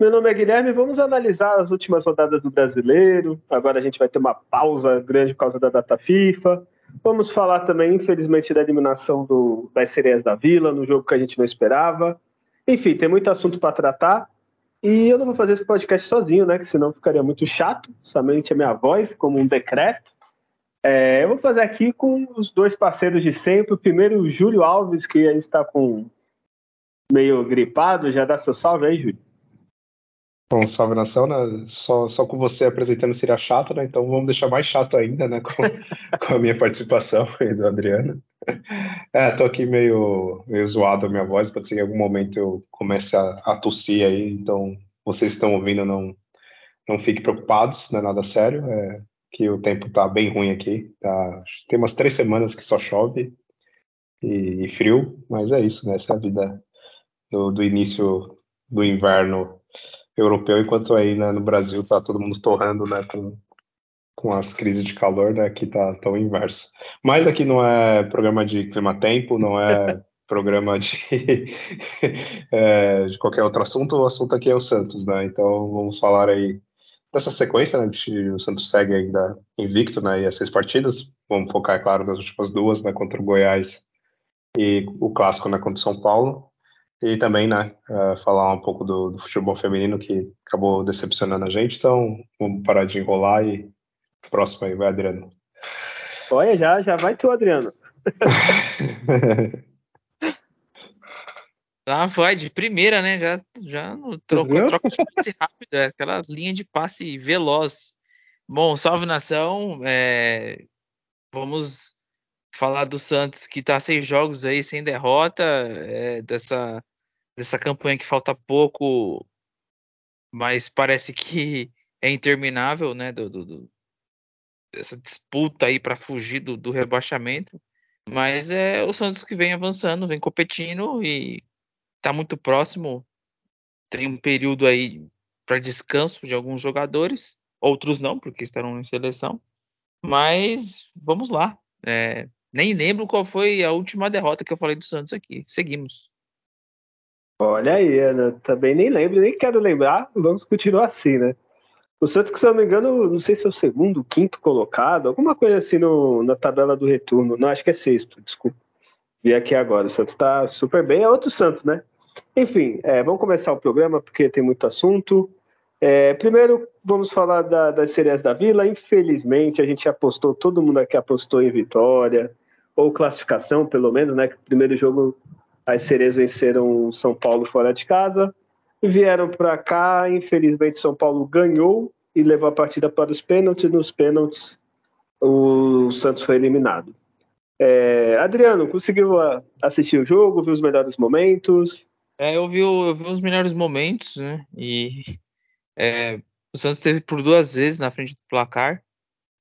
Meu nome é Guilherme, vamos analisar as últimas rodadas do Brasileiro. Agora a gente vai ter uma pausa grande por causa da data FIFA. Vamos falar também, infelizmente, da eliminação do, das sereias da Vila, no jogo que a gente não esperava. Enfim, tem muito assunto para tratar. E eu não vou fazer esse podcast sozinho, né? Que senão ficaria muito chato. Somente a minha voz, como um decreto. É, eu vou fazer aqui com os dois parceiros de sempre. O primeiro, o Júlio Alves, que está com meio gripado. Já dá seu salve aí, Júlio. Bom, salve nação, né? Só, só com você apresentando seria chato, né? Então vamos deixar mais chato ainda, né? Com, com a minha participação e do Adriano. É, tô aqui meio, meio zoado a minha voz, pode ser que em algum momento eu comece a, a tossir aí, então vocês estão ouvindo, não, não fiquem preocupados, não é nada sério. É, que o tempo tá bem ruim aqui. Tá, tem umas três semanas que só chove e, e frio, mas é isso, né? Essa é a vida do, do início do inverno europeu, enquanto aí né, no Brasil tá todo mundo torrando, né? Com, com as crises de calor, né? Aqui tá, tá o inverso. Mas aqui não é programa de clima-tempo, não é programa de, é, de qualquer outro assunto, o assunto aqui é o Santos, né? Então vamos falar aí dessa sequência, né, o Santos segue ainda invicto, né, e as seis partidas, vamos focar, é claro, nas últimas duas, né, contra o Goiás e o clássico, né, contra o São Paulo, e também, né, uh, falar um pouco do, do, futebol feminino que acabou decepcionando a gente, então vamos parar de enrolar e próximo aí, vai Adriano. Olha, já, já vai tu, Adriano. Ah, vai, de primeira, né? Já, já troca, troca de passe rápido, é, aquelas linhas de passe veloz. Bom, salve nação. É, vamos falar do Santos que tá seis jogos aí sem derrota, é, dessa, dessa campanha que falta pouco, mas parece que é interminável, né? Do, do, do essa disputa aí para fugir do, do rebaixamento. Mas é o Santos que vem avançando, vem competindo e está muito próximo. Tem um período aí para descanso de alguns jogadores, outros não, porque estarão em seleção. Mas vamos lá. É, nem lembro qual foi a última derrota que eu falei do Santos aqui. Seguimos. Olha aí, Ana, também nem lembro, nem quero lembrar. Vamos continuar assim, né? O Santos, se eu não me engano, não sei se é o segundo, quinto colocado, alguma coisa assim no, na tabela do retorno. Não, acho que é sexto, desculpa. Vi aqui agora. O Santos está super bem. É outro Santos, né? Enfim, é, vamos começar o programa porque tem muito assunto. É, primeiro, vamos falar da, das sereias da Vila. Infelizmente, a gente apostou, todo mundo aqui apostou em vitória, ou classificação, pelo menos, né? Que o primeiro jogo as sereias venceram São Paulo fora de casa vieram para cá. Infelizmente, São Paulo ganhou e levou a partida para os pênaltis. Nos pênaltis, o Santos foi eliminado. É, Adriano, conseguiu ah, assistir o jogo, viu os melhores momentos? É, eu, vi, eu vi os melhores momentos, né? E é, o Santos teve por duas vezes na frente do placar,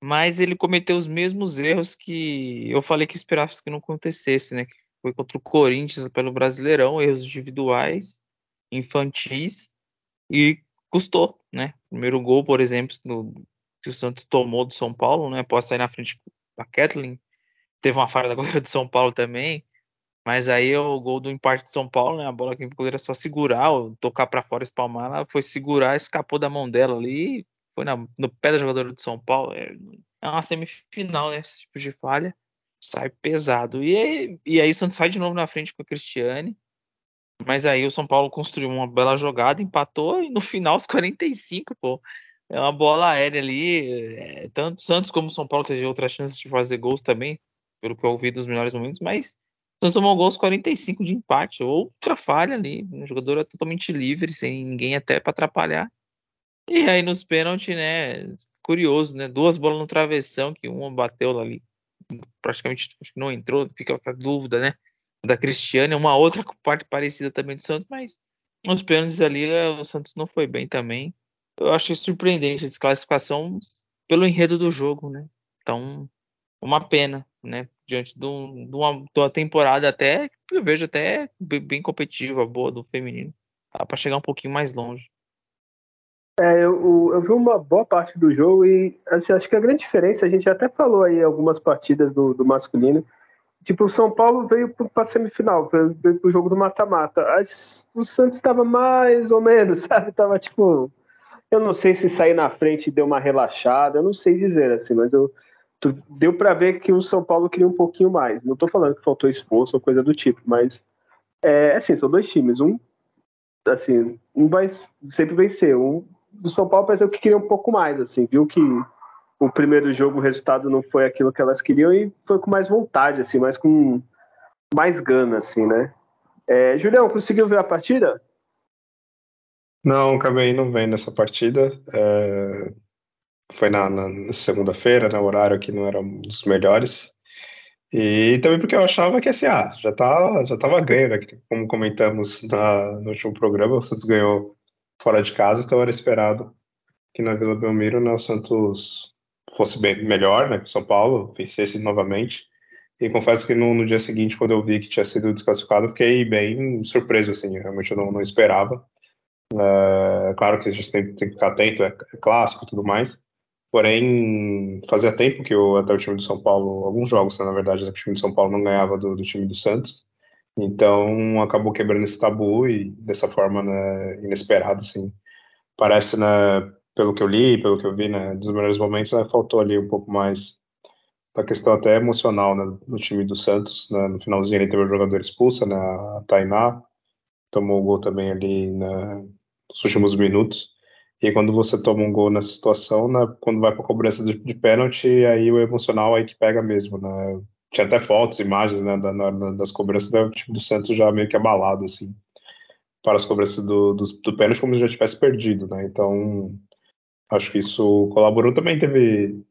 mas ele cometeu os mesmos erros que eu falei que esperava que não acontecesse, né? Foi contra o Corinthians pelo Brasileirão, erros individuais, infantis, e custou, né? Primeiro gol, por exemplo, no, que o Santos tomou do São Paulo, né? Após sair na frente da Kathleen, Teve uma falha da goleira do São Paulo também. Mas aí o gol do empate de São Paulo, né? A bola que a goleira só segurar, tocar para fora, espalmar, ela foi segurar, escapou da mão dela ali, foi na, no pé da jogadora do São Paulo. É, é uma semifinal, né? Esse tipo de falha. Sai pesado. E aí, e aí o Santos sai de novo na frente com a Cristiane. Mas aí o São Paulo construiu uma bela jogada, empatou e no final, os 45, pô. É uma bola aérea ali. É, tanto Santos como São Paulo teve outras chances de fazer gols também pelo que eu ouvi dos melhores momentos, mas nós tomou gols 45 de empate, outra falha ali, um jogador é totalmente livre, sem ninguém até para atrapalhar. E aí nos pênaltis, né, curioso, né, duas bolas no travessão, que uma bateu ali, praticamente não entrou, fica com a dúvida, né, da Cristiane, uma outra parte parecida também do Santos, mas nos pênaltis ali o Santos não foi bem também. eu achei surpreendente a desclassificação pelo enredo do jogo, né? Então, uma pena, né? Diante de, um, de, uma, de uma, temporada até, eu vejo até bem competitiva, boa do feminino. Dá para chegar um pouquinho mais longe. É, eu, eu, vi uma boa parte do jogo e assim, acho que a grande diferença, a gente até falou aí algumas partidas do, do masculino, tipo, o São Paulo veio para semifinal, veio, veio para o jogo do mata-mata. O Santos estava mais ou menos, sabe? Tava tipo eu não sei se sair na frente deu uma relaxada, eu não sei dizer assim, mas eu, tu, deu para ver que o São Paulo queria um pouquinho mais. Não estou falando que faltou esforço ou coisa do tipo, mas é assim, são dois times. Um, assim, um vai sempre vencer. Um do São Paulo pareceu que queria um pouco mais, assim, viu que o primeiro jogo o resultado não foi aquilo que elas queriam e foi com mais vontade, assim, mais com mais gana, assim, né? É, Julião, conseguiu ver a partida? Não, acabei não vendo essa partida. É, foi na, na segunda-feira, né? O horário que não era um dos melhores. E também porque eu achava que assim, ah, já tá, já tava ganho, né? Como comentamos na, no último programa, Santos ganhou fora de casa, então era esperado que na Vila Belmiro né, o Santos fosse bem melhor, né? Que o São Paulo vencesse novamente. E confesso que no, no, dia seguinte, quando eu vi que tinha sido desclassificado, fiquei bem surpreso, assim, realmente eu não, não esperava. É, claro que a gente tem, tem que ficar atento, é, é clássico e tudo mais. Porém, fazia tempo que o, até o time do São Paulo, alguns jogos, né, na verdade, o time do São Paulo não ganhava do, do, time do Santos. Então, acabou quebrando esse tabu e dessa forma, né, inesperada, assim. Parece, né, pelo que eu li, pelo que eu vi, né, dos melhores momentos, né, faltou ali um pouco mais da questão até emocional, né, time do Santos. Né, no finalzinho ele teve o jogador expulso, né, a Tainá, tomou o gol também ali na, nos últimos minutos. E quando você toma um gol nessa situação, né, quando vai para a cobrança de, de pênalti, aí o emocional aí que pega mesmo, né? Tinha até fotos, imagens, né, da, na, das cobranças do time do Santos já meio que abalado, assim, para as cobranças do, do, do pênalti como se já tivesse perdido, né? Então, acho que isso colaborou. Também teve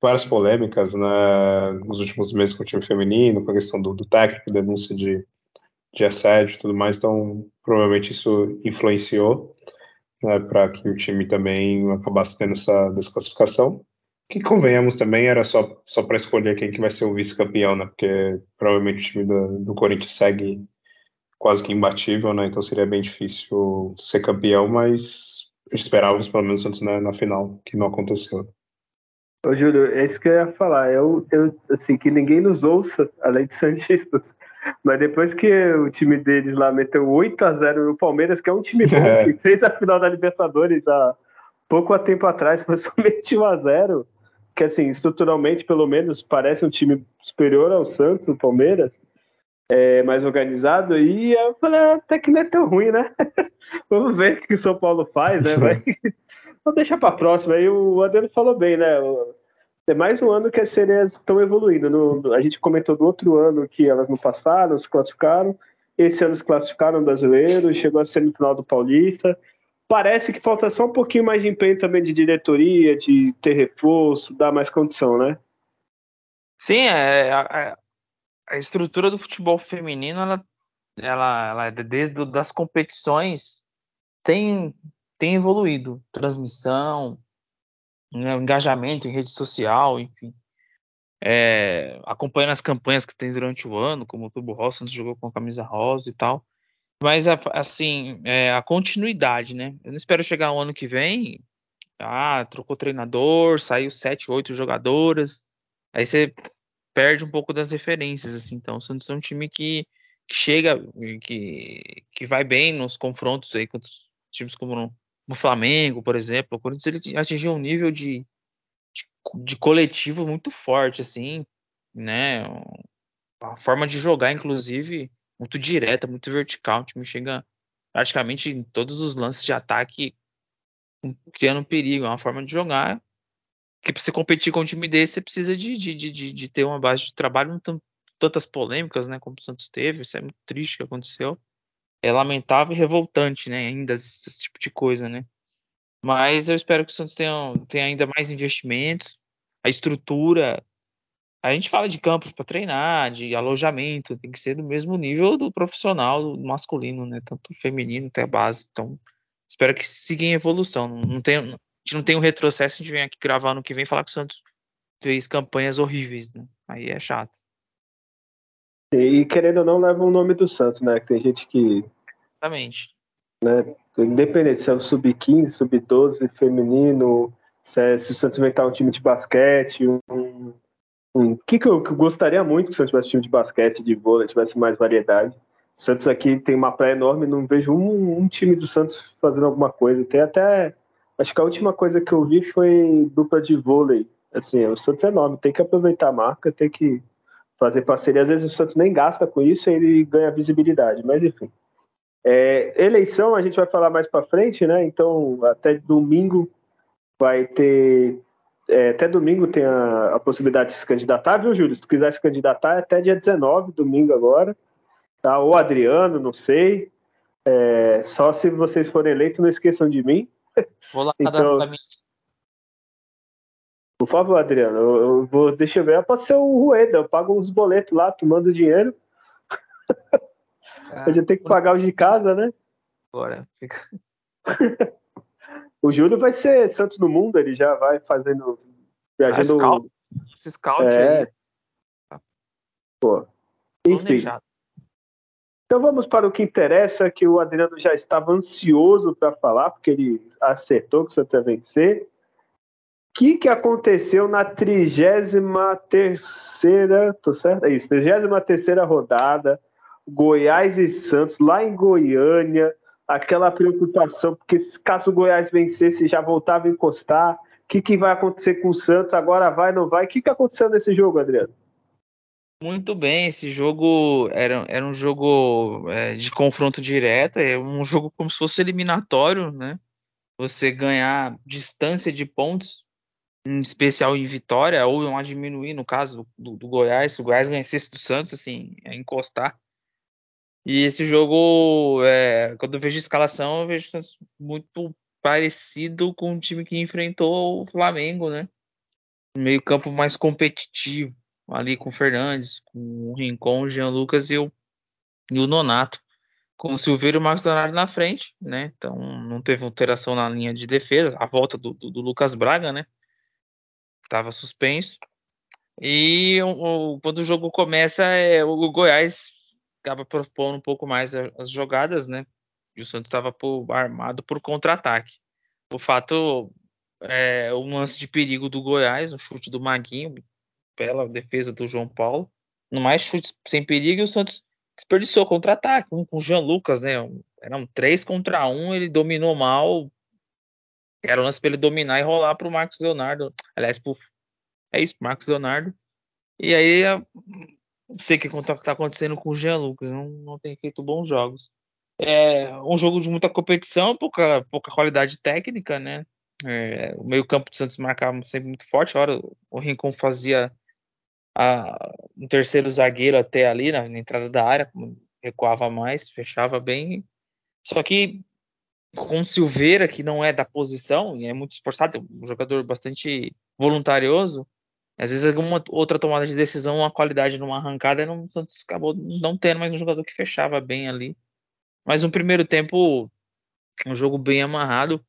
várias polêmicas, né, nos últimos meses com o time feminino, com a questão do, do técnico, denúncia de, de assédio e tudo mais, então provavelmente isso influenciou né, para que o time também acabasse tendo essa desclassificação. Que convenhamos também era só, só para escolher quem que vai ser o vice-campeão, né? Porque provavelmente o time do, do Corinthians segue quase que imbatível, né? Então seria bem difícil ser campeão, mas esperávamos pelo menos antes na, na final, que não aconteceu. Ô, Júlio, é isso que eu ia falar. Eu, eu, assim, que ninguém nos ouça, além de Santistas. Mas depois que o time deles lá meteu 8 a 0 no Palmeiras, que é um time bom, é. que fez a final da Libertadores há pouco tempo atrás, foi somente 1 a 0 que assim, estruturalmente, pelo menos, parece um time superior ao Santos, o Palmeiras, é, mais organizado, e eu falei, ah, até que não é tão ruim, né? Vamos ver o que o São Paulo faz, né? Vai... Vamos deixar para a próxima. Aí o Adriano falou bem, né? É mais um ano que as sereias estão evoluindo. No, a gente comentou do outro ano que elas não passaram, se classificaram. Esse ano se classificaram brasileiro, chegou a semifinal do Paulista. Parece que falta só um pouquinho mais de empenho também de diretoria, de ter reforço, dar mais condição, né? Sim, é, a, a estrutura do futebol feminino, ela, ela, ela é desde das competições tem tem evoluído. Transmissão, né, engajamento em rede social, enfim. É, acompanhando as campanhas que tem durante o ano, como o Turbo Rosa jogou com a camisa rosa e tal. Mas, assim, é, a continuidade, né? Eu não espero chegar o ano que vem. Ah, trocou treinador, saiu sete, oito jogadoras. Aí você perde um pouco das referências, assim. Então, o Santos é um time que, que chega, que, que vai bem nos confrontos aí contra times como no Flamengo, por exemplo, o Corinthians ele atingiu um nível de, de, de coletivo muito forte, assim, né? A forma de jogar, inclusive, muito direta, muito vertical. O time chega praticamente em todos os lances de ataque criando perigo. É uma forma de jogar que para você competir com um time desse, você precisa de, de, de, de ter uma base de trabalho, não tantas polêmicas, né, como o Santos teve. Isso é muito triste que aconteceu é lamentável e revoltante, né? Ainda esse, esse, tipo de coisa, né? Mas eu espero que o Santos tenha, tenha ainda mais investimentos, a estrutura. A gente fala de campos para treinar, de alojamento, tem que ser do mesmo nível do profissional do masculino, né? Tanto feminino até a base. Então, espero que siga em evolução. Não tem, a gente não tem um retrocesso, a gente vem aqui gravar no que vem falar que o Santos fez campanhas horríveis, né? Aí é chato. E querendo ou não, leva o nome do Santos, né? Tem gente que. Exatamente. Né, independente se é o sub-15, sub-12, feminino, se, é, se o Santos inventar um time de basquete, um. Um que, que eu, que eu gostaria muito que o Santos tivesse time de basquete, de vôlei, tivesse mais variedade. O Santos aqui tem uma praia enorme, não vejo um, um time do Santos fazendo alguma coisa. Tem até. Acho que a última coisa que eu vi foi dupla de vôlei. Assim, o Santos é enorme, tem que aproveitar a marca, tem que fazer parceria. Às vezes o Santos nem gasta com isso e ele ganha visibilidade, mas enfim. É, eleição a gente vai falar mais para frente, né? Então até domingo vai ter. É, até domingo tem a, a, possibilidade de se candidatar, viu, Júlio? Se tu quiser se candidatar, é até dia 19, domingo agora. Tá? Ou Adriano, não sei. É, só se vocês forem eleitos, não esqueçam de mim. Vou lá então, cadastrar minha por favor, Adriano, eu, eu vou, deixa eu ver. Pode ser o Rueda, eu pago uns boletos lá, tomando dinheiro. Ah, a gente tem que pagar os de casa, né? Bora, fica. o Júlio vai ser Santos no Mundo, ele já vai fazendo. Viajando. Ah, scout, esse scout é. aí. Pô. Enfim. Então vamos para o que interessa, que o Adriano já estava ansioso para falar, porque ele acertou que o Santos ia vencer que, que aconteceu na 33 terceira, tô certo? É isso, 33 terceira rodada, Goiás e Santos, lá em Goiânia, aquela preocupação, porque caso o Goiás vencesse, já voltava a encostar, o que, que vai acontecer com o Santos, agora vai, não vai, o que, que aconteceu nesse jogo, Adriano? Muito bem, esse jogo era, era um jogo é, de confronto direto, é um jogo como se fosse eliminatório, né? Você ganhar distância de pontos em especial em vitória, ou não diminuir no caso do, do, Goiás, se o Goiás ganhasse do Santos, assim, é encostar. E esse jogo, é, quando eu vejo a escalação, eu vejo muito parecido com o time que enfrentou o Flamengo, né? Meio campo mais competitivo, ali com o Fernandes, com o Rincon, o Jean Lucas e o, e o Nonato. Com o Silveira e o Marcos Leonardo na frente, né? Então não teve alteração na linha de defesa. A volta do, do, do Lucas Braga, né? estava suspenso. E o, quando o jogo começa, é, o Goiás acaba propondo um pouco mais as jogadas, né? E o Santos estava armado por contra-ataque. O fato é um lance de perigo do Goiás, um chute do Maguinho, pela defesa do João Paulo. No mais chutes sem perigo, e o Santos desperdiçou contra-ataque, um com o Jean Lucas, né? Eram três contra um, ele dominou mal, era o lance para ele dominar e rolar para o Marcos Leonardo. Aliás, pro, é isso, Marcos Leonardo. E aí, não sei o que está acontecendo com o Jean Lucas, não, não tem feito bons jogos. É um jogo de muita competição, pouca, pouca qualidade técnica, né? É, o meio-campo do Santos marcava sempre muito forte. A hora o Rincon fazia a, um terceiro zagueiro até ali na, na entrada da área, recuava mais, fechava bem. Só que com Silveira, que não é da posição e é muito esforçado, um jogador bastante voluntarioso, às vezes alguma outra tomada de decisão, uma qualidade numa arrancada, não, o Santos acabou não tendo mais um jogador que fechava bem ali. Mas no primeiro tempo, um jogo bem amarrado.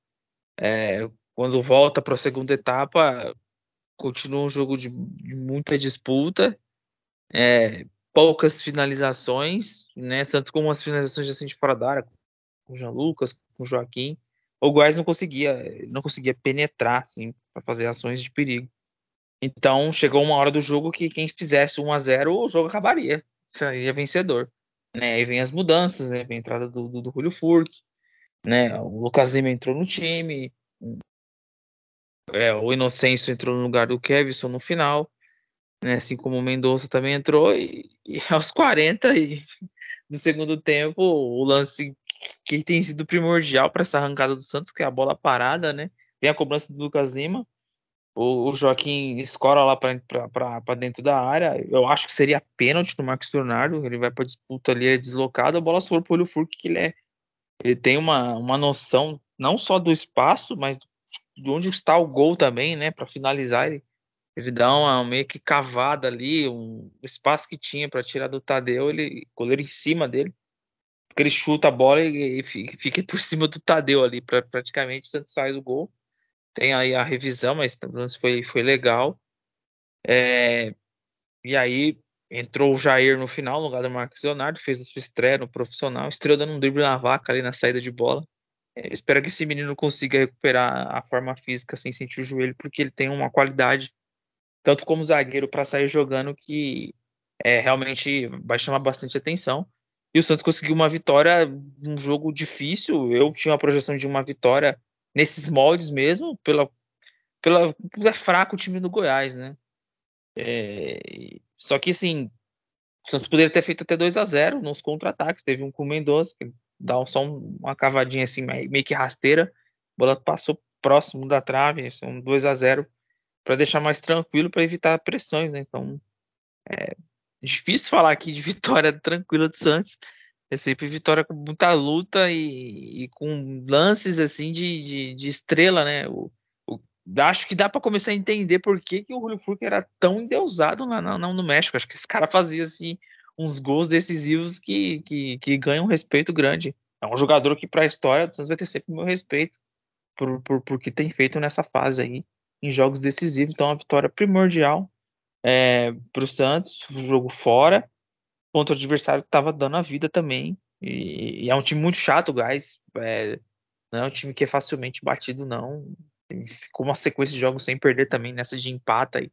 É, quando volta para a segunda etapa, continua um jogo de, de muita disputa, é, poucas finalizações, né? Santos com umas finalizações assim de fora da área, com o Jean Lucas, com o Joaquim. O Goiás não conseguia, não conseguia penetrar assim para fazer ações de perigo. Então chegou uma hora do jogo que quem fizesse 1 a 0 o jogo acabaria, seria vencedor. Né? Aí vem as mudanças, né? vem a entrada do, do, do Julio Furk, né? O Lucas Lima entrou no time, é, o Inocêncio entrou no lugar do Kevson no final, né? assim como o Mendonça também entrou, e, e aos 40 e, do segundo tempo, o lance que tem sido primordial para essa arrancada do Santos, que é a bola parada, né? Vem a cobrança do Lucas Lima. O, o Joaquim escora lá para dentro da área. Eu acho que seria pênalti no Marcos Leonardo. Ele vai para disputa ali, é deslocado. A bola for para o Olho Furque, que ele, é, ele tem uma, uma noção não só do espaço, mas de onde está o gol também, né? Para finalizar, ele, ele dá uma meio que cavada ali, um espaço que tinha para tirar do Tadeu, ele goleiro em cima dele porque ele chuta a bola e, e fica por cima do Tadeu ali, pra, praticamente Santos faz o gol. Tem aí a revisão, mas foi, foi legal. É, e aí entrou o Jair no final, no lugar do Marcos Leonardo, fez a sua estreia no profissional, estreou dando um drible na vaca ali na saída de bola. É, espero que esse menino consiga recuperar a forma física sem sentir o joelho, porque ele tem uma qualidade, tanto como zagueiro, para sair jogando, que é, realmente vai chamar bastante atenção. E o Santos conseguiu uma vitória num jogo difícil. Eu tinha uma projeção de uma vitória nesses moldes mesmo, pela, pela é fraco o time do Goiás, né? É, só que assim, o Santos poderia ter feito até 2 a 0 nos contra-ataques. Teve um com o Mendonça, que dá só uma cavadinha assim, meio que rasteira. A bola passou próximo da trave, são 2 a 0 para deixar mais tranquilo, para evitar pressões, né? Então, é difícil falar aqui de vitória tranquila do Santos. Sempre vitória com muita luta e, e com lances assim de, de, de estrela, né? O, acho que dá para começar a entender por que, que o Julio Furque era tão endeusado na, na, no México. Acho que esse cara fazia assim uns gols decisivos que, que, que ganham um respeito grande. É um jogador que para a história do Santos vai ter sempre o meu respeito por, por, por que tem feito nessa fase aí em jogos decisivos. Então, uma vitória primordial é, para o Santos, jogo fora contra o adversário que estava dando a vida também. E, e, é um time muito chato, guys. É, não é um time que é facilmente batido, não ficou uma sequência de jogos sem perder também nessa de empata e,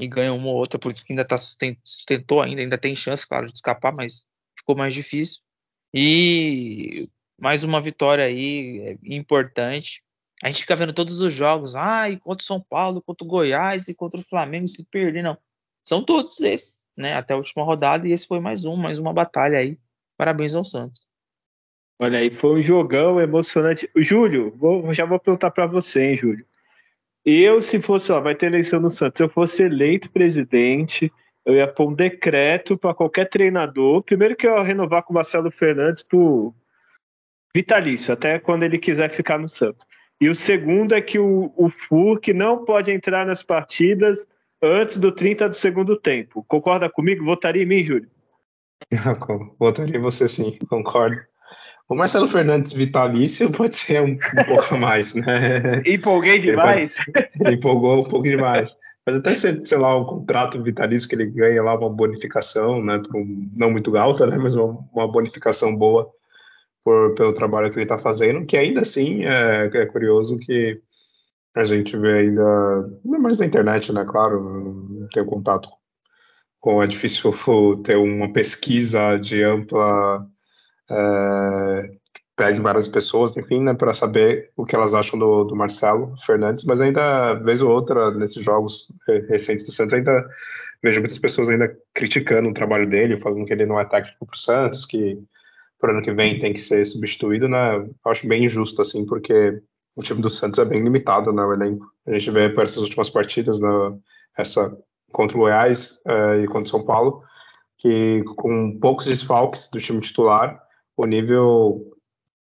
e ganha uma ou outra, por isso que ainda tá sustentou ainda, ainda tem chance, claro, de escapar, mas ficou mais difícil. E mais uma vitória aí é, importante. A gente fica vendo todos os jogos, ah, e contra o São Paulo, contra o Goiás e contra o Flamengo se perder, não. São todos esses, né? Até a última rodada, e esse foi mais um, mais uma batalha aí. Parabéns ao Santos. Olha aí, foi um jogão emocionante. Júlio, vou, já vou perguntar para você, hein, Júlio. Eu, se fosse, ó, vai ter eleição no Santos, se eu fosse eleito presidente, eu ia pôr um decreto para qualquer treinador. Primeiro que eu ia renovar com o Marcelo Fernandes pro vitalício, até quando ele quiser ficar no Santos. E o segundo é que o, o Furk não pode entrar nas partidas antes do 30 do segundo tempo. Concorda comigo? Votaria em mim, Júlio? Votaria em você sim, concordo. O Marcelo Fernandes vitalício pode ser um, um pouco mais, né? Empolguei demais. Pode, empolgou um pouco demais. Mas até ser, sei lá, um contrato vitalício que ele ganha lá uma bonificação, né? Um, não muito alta, né? Mas uma, uma bonificação boa por, pelo trabalho que ele está fazendo, que ainda assim é, é, curioso que a gente vê ainda, não mais na internet, né? Claro, ter contato com é difícil ter uma pesquisa de ampla é, pegue várias pessoas, enfim, né, para saber o que elas acham do, do, Marcelo Fernandes, mas ainda, vez ou outra, nesses jogos recentes do Santos, ainda vejo muitas pessoas ainda criticando o trabalho dele, falando que ele não é técnico para o Santos, que para ano que vem tem que ser substituído, né, eu acho bem injusto, assim, porque o time do Santos é bem limitado, né, o elenco. A gente vê por essas últimas partidas, né, essa contra o Goiás é, e contra o São Paulo, que com poucos desfalques do time titular, o nível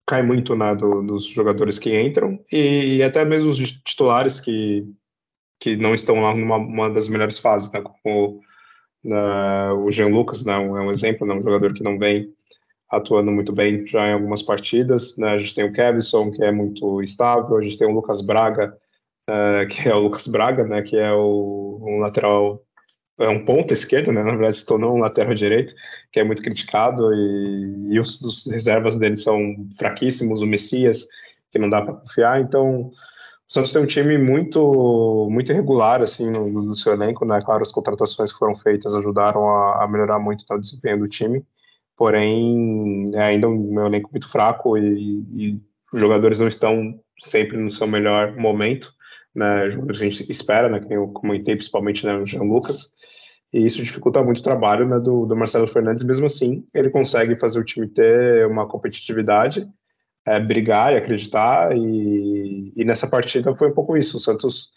cai muito né, do, dos jogadores que entram e, até mesmo os titulares que, que não estão lá numa das melhores fases, né, como né, o Jean Lucas né, é um exemplo, né, um jogador que não vem atuando muito bem já em algumas partidas. Né, a gente tem o Kevson, que é muito estável, a gente tem o Lucas Braga, uh, que é o Lucas Braga, né, que é o, um lateral é um ponto esquerdo, né? Na verdade, se tornou um lateral direito, que é muito criticado, e, e os, os, reservas dele são fraquíssimos, o Messias, que não dá para confiar. Então, o Santos tem um time muito muito irregular, assim, no, no seu elenco, né? Claro, as contratações que foram feitas ajudaram a, a melhorar muito o desempenho do time, porém, é ainda um, elenco muito fraco e, e os jogadores não estão sempre no seu melhor momento né, jogadores que a gente espera, né, que eu comentei principalmente né, o Jean Lucas, e isso dificulta muito o trabalho né, do, do, Marcelo Fernandes, mesmo assim, ele consegue fazer o time ter uma competitividade, é, brigar e acreditar, e, e, nessa partida foi um pouco isso, o Santos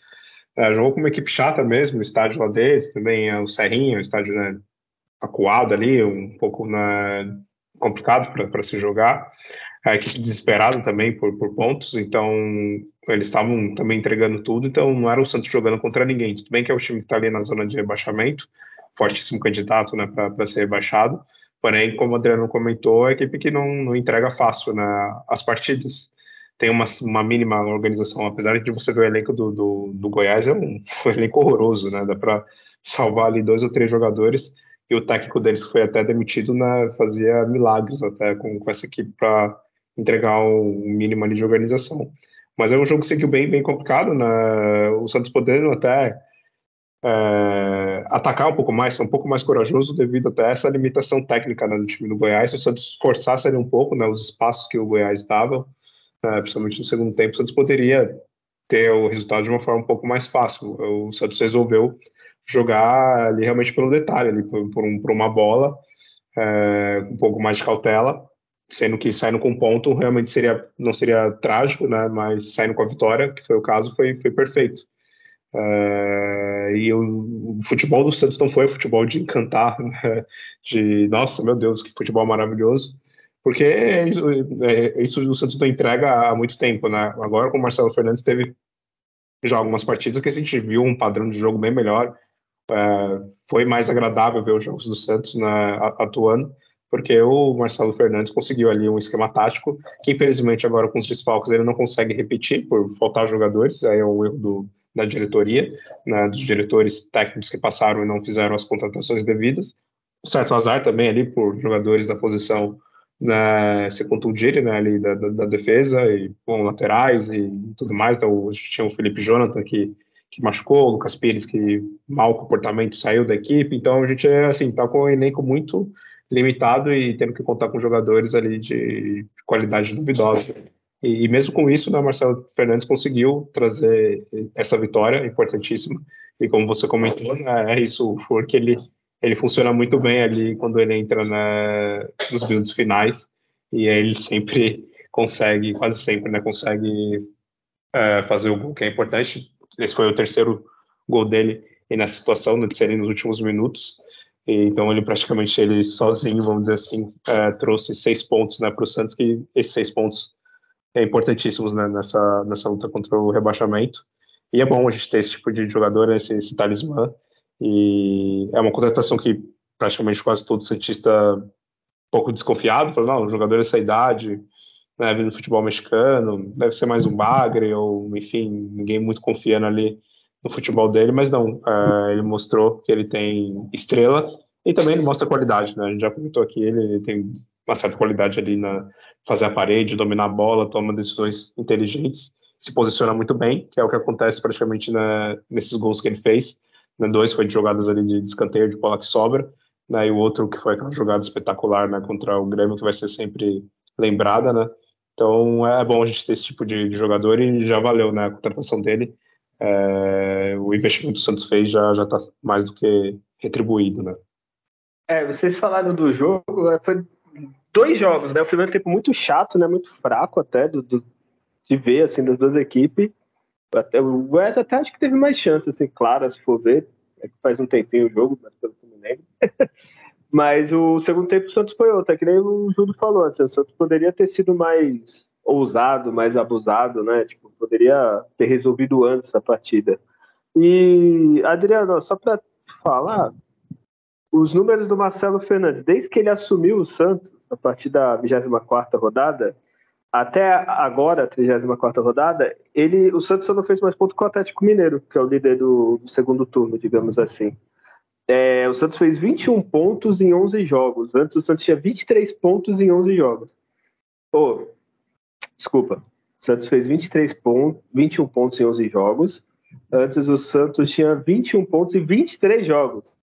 é, jogou com uma equipe chata mesmo, o estádio lá deles, também é o Serrinha, o estádio né, acuado ali, um pouco né, complicado para se jogar, a equipe desesperada também por, por pontos, então eles estavam também entregando tudo, então não era o Santos jogando contra ninguém. Tudo bem que é o time que está ali na zona de rebaixamento, fortíssimo candidato né, para ser rebaixado, Porém, como o Adriano comentou, é a equipe que não, não entrega fácil né, as partidas. Tem uma, uma mínima organização, apesar de você ver o elenco do, do, do Goiás, é um, um elenco horroroso, né? Dá para salvar ali dois ou três jogadores e o técnico deles foi até demitido, né, fazia milagres até com, com essa equipe para entregar um mínimo ali de organização. Mas é um jogo que seguiu bem, bem complicado, né? O Santos podendo até é, atacar um pouco mais, ser um pouco mais corajoso devido até essa limitação técnica né, do time do Goiás. Se o Santos forçasse ali um pouco né, os espaços que o Goiás dava, é, principalmente no segundo tempo, o Santos poderia ter o resultado de uma forma um pouco mais fácil. O Santos resolveu jogar ali realmente pelo detalhe, ali, por, por, um, por uma bola, é, um pouco mais de cautela, sendo que saindo com ponto realmente seria não seria trágico, né? Mas saindo com a vitória, que foi o caso, foi, foi perfeito. É, e o, o, futebol do Santos não foi futebol de encantar, né? de nossa, meu Deus, que futebol maravilhoso, porque é isso, é, isso o Santos não entrega há muito tempo, né? Agora com o Marcelo Fernandes teve já algumas partidas que a gente viu um padrão de jogo bem melhor, é, foi mais agradável ver os jogos do Santos né, atuando, porque o Marcelo Fernandes conseguiu ali um esquema tático que, infelizmente, agora com os desfalques ele não consegue repetir por faltar jogadores, aí é um erro do, da diretoria, né, dos diretores técnicos que passaram e não fizeram as contratações devidas. Um certo azar também ali por jogadores da posição né, se contundirem né, ali da, da, da, defesa, e bom, laterais e tudo mais. Então, tinha o Felipe Jonathan que que machucou, o Lucas Pires que mau comportamento saiu da equipe, então a gente assim tá com um elenco muito limitado e tendo que contar com jogadores ali de qualidade duvidosa. E, e mesmo com isso, né, Marcelo Fernandes conseguiu trazer essa vitória importantíssima. E como você comentou, né, é isso, porque ele ele funciona muito bem ali quando ele entra na, nos builds finais e ele sempre consegue, quase sempre, né, consegue é, fazer o gol que é importante esse foi o terceiro gol dele nessa situação, de ser nos últimos minutos. E, então ele praticamente ele sozinho, vamos dizer assim, é, trouxe seis pontos né, para o Santos, que esses seis pontos é importantíssimos né, nessa, nessa luta contra o rebaixamento. E é bom a gente ter esse tipo de jogador, esse, esse talismã. E é uma contratação que praticamente quase todo Santista um pouco desconfiado, falou, não, jogador dessa idade, né, vindo do futebol mexicano, deve ser mais um bagre, ou enfim, ninguém muito confiando ali no futebol dele, mas não, uh, ele mostrou que ele tem estrela e também ele mostra qualidade, né? A gente já comentou aqui, ele, ele tem uma certa qualidade ali na fazer a parede, dominar a bola, toma decisões inteligentes, se posiciona muito bem, que é o que acontece praticamente na, nesses gols que ele fez. Né? Dois foi de jogadas ali de, de escanteio, de bola que sobra, né? e o outro que foi aquela jogada espetacular né? contra o Grêmio, que vai ser sempre lembrada, né? Então é bom a gente ter esse tipo de, de jogador e já valeu né, a contratação dele. É, o investimento que o Santos fez já está mais do que retribuído. Né? É, vocês falaram do jogo, é, foi dois jogos, né? O primeiro tempo muito chato, né? Muito fraco até do, do de ver assim das duas equipes. Até, o Wes até acho que teve mais chances, assim, claras, se for ver. É que faz um tempinho o jogo, mas pelo que me lembro. Mas o segundo tempo o Santos foi outro, é que nem o Júlio falou, assim, o Santos poderia ter sido mais ousado, mais abusado, né? Tipo, poderia ter resolvido antes a partida. E, Adriano, só para falar, os números do Marcelo Fernandes, desde que ele assumiu o Santos, a partir da 24ª rodada, até agora, a 34ª rodada, ele, o Santos só não fez mais ponto com o Atlético Mineiro, que é o líder do, do segundo turno, digamos assim. É, o Santos fez 21 pontos em 11 jogos. Antes o Santos tinha 23 pontos em 11 jogos. Oh, desculpa. O Santos fez 23 pontos, 21 pontos em 11 jogos. Antes o Santos tinha 21 pontos em 23 jogos.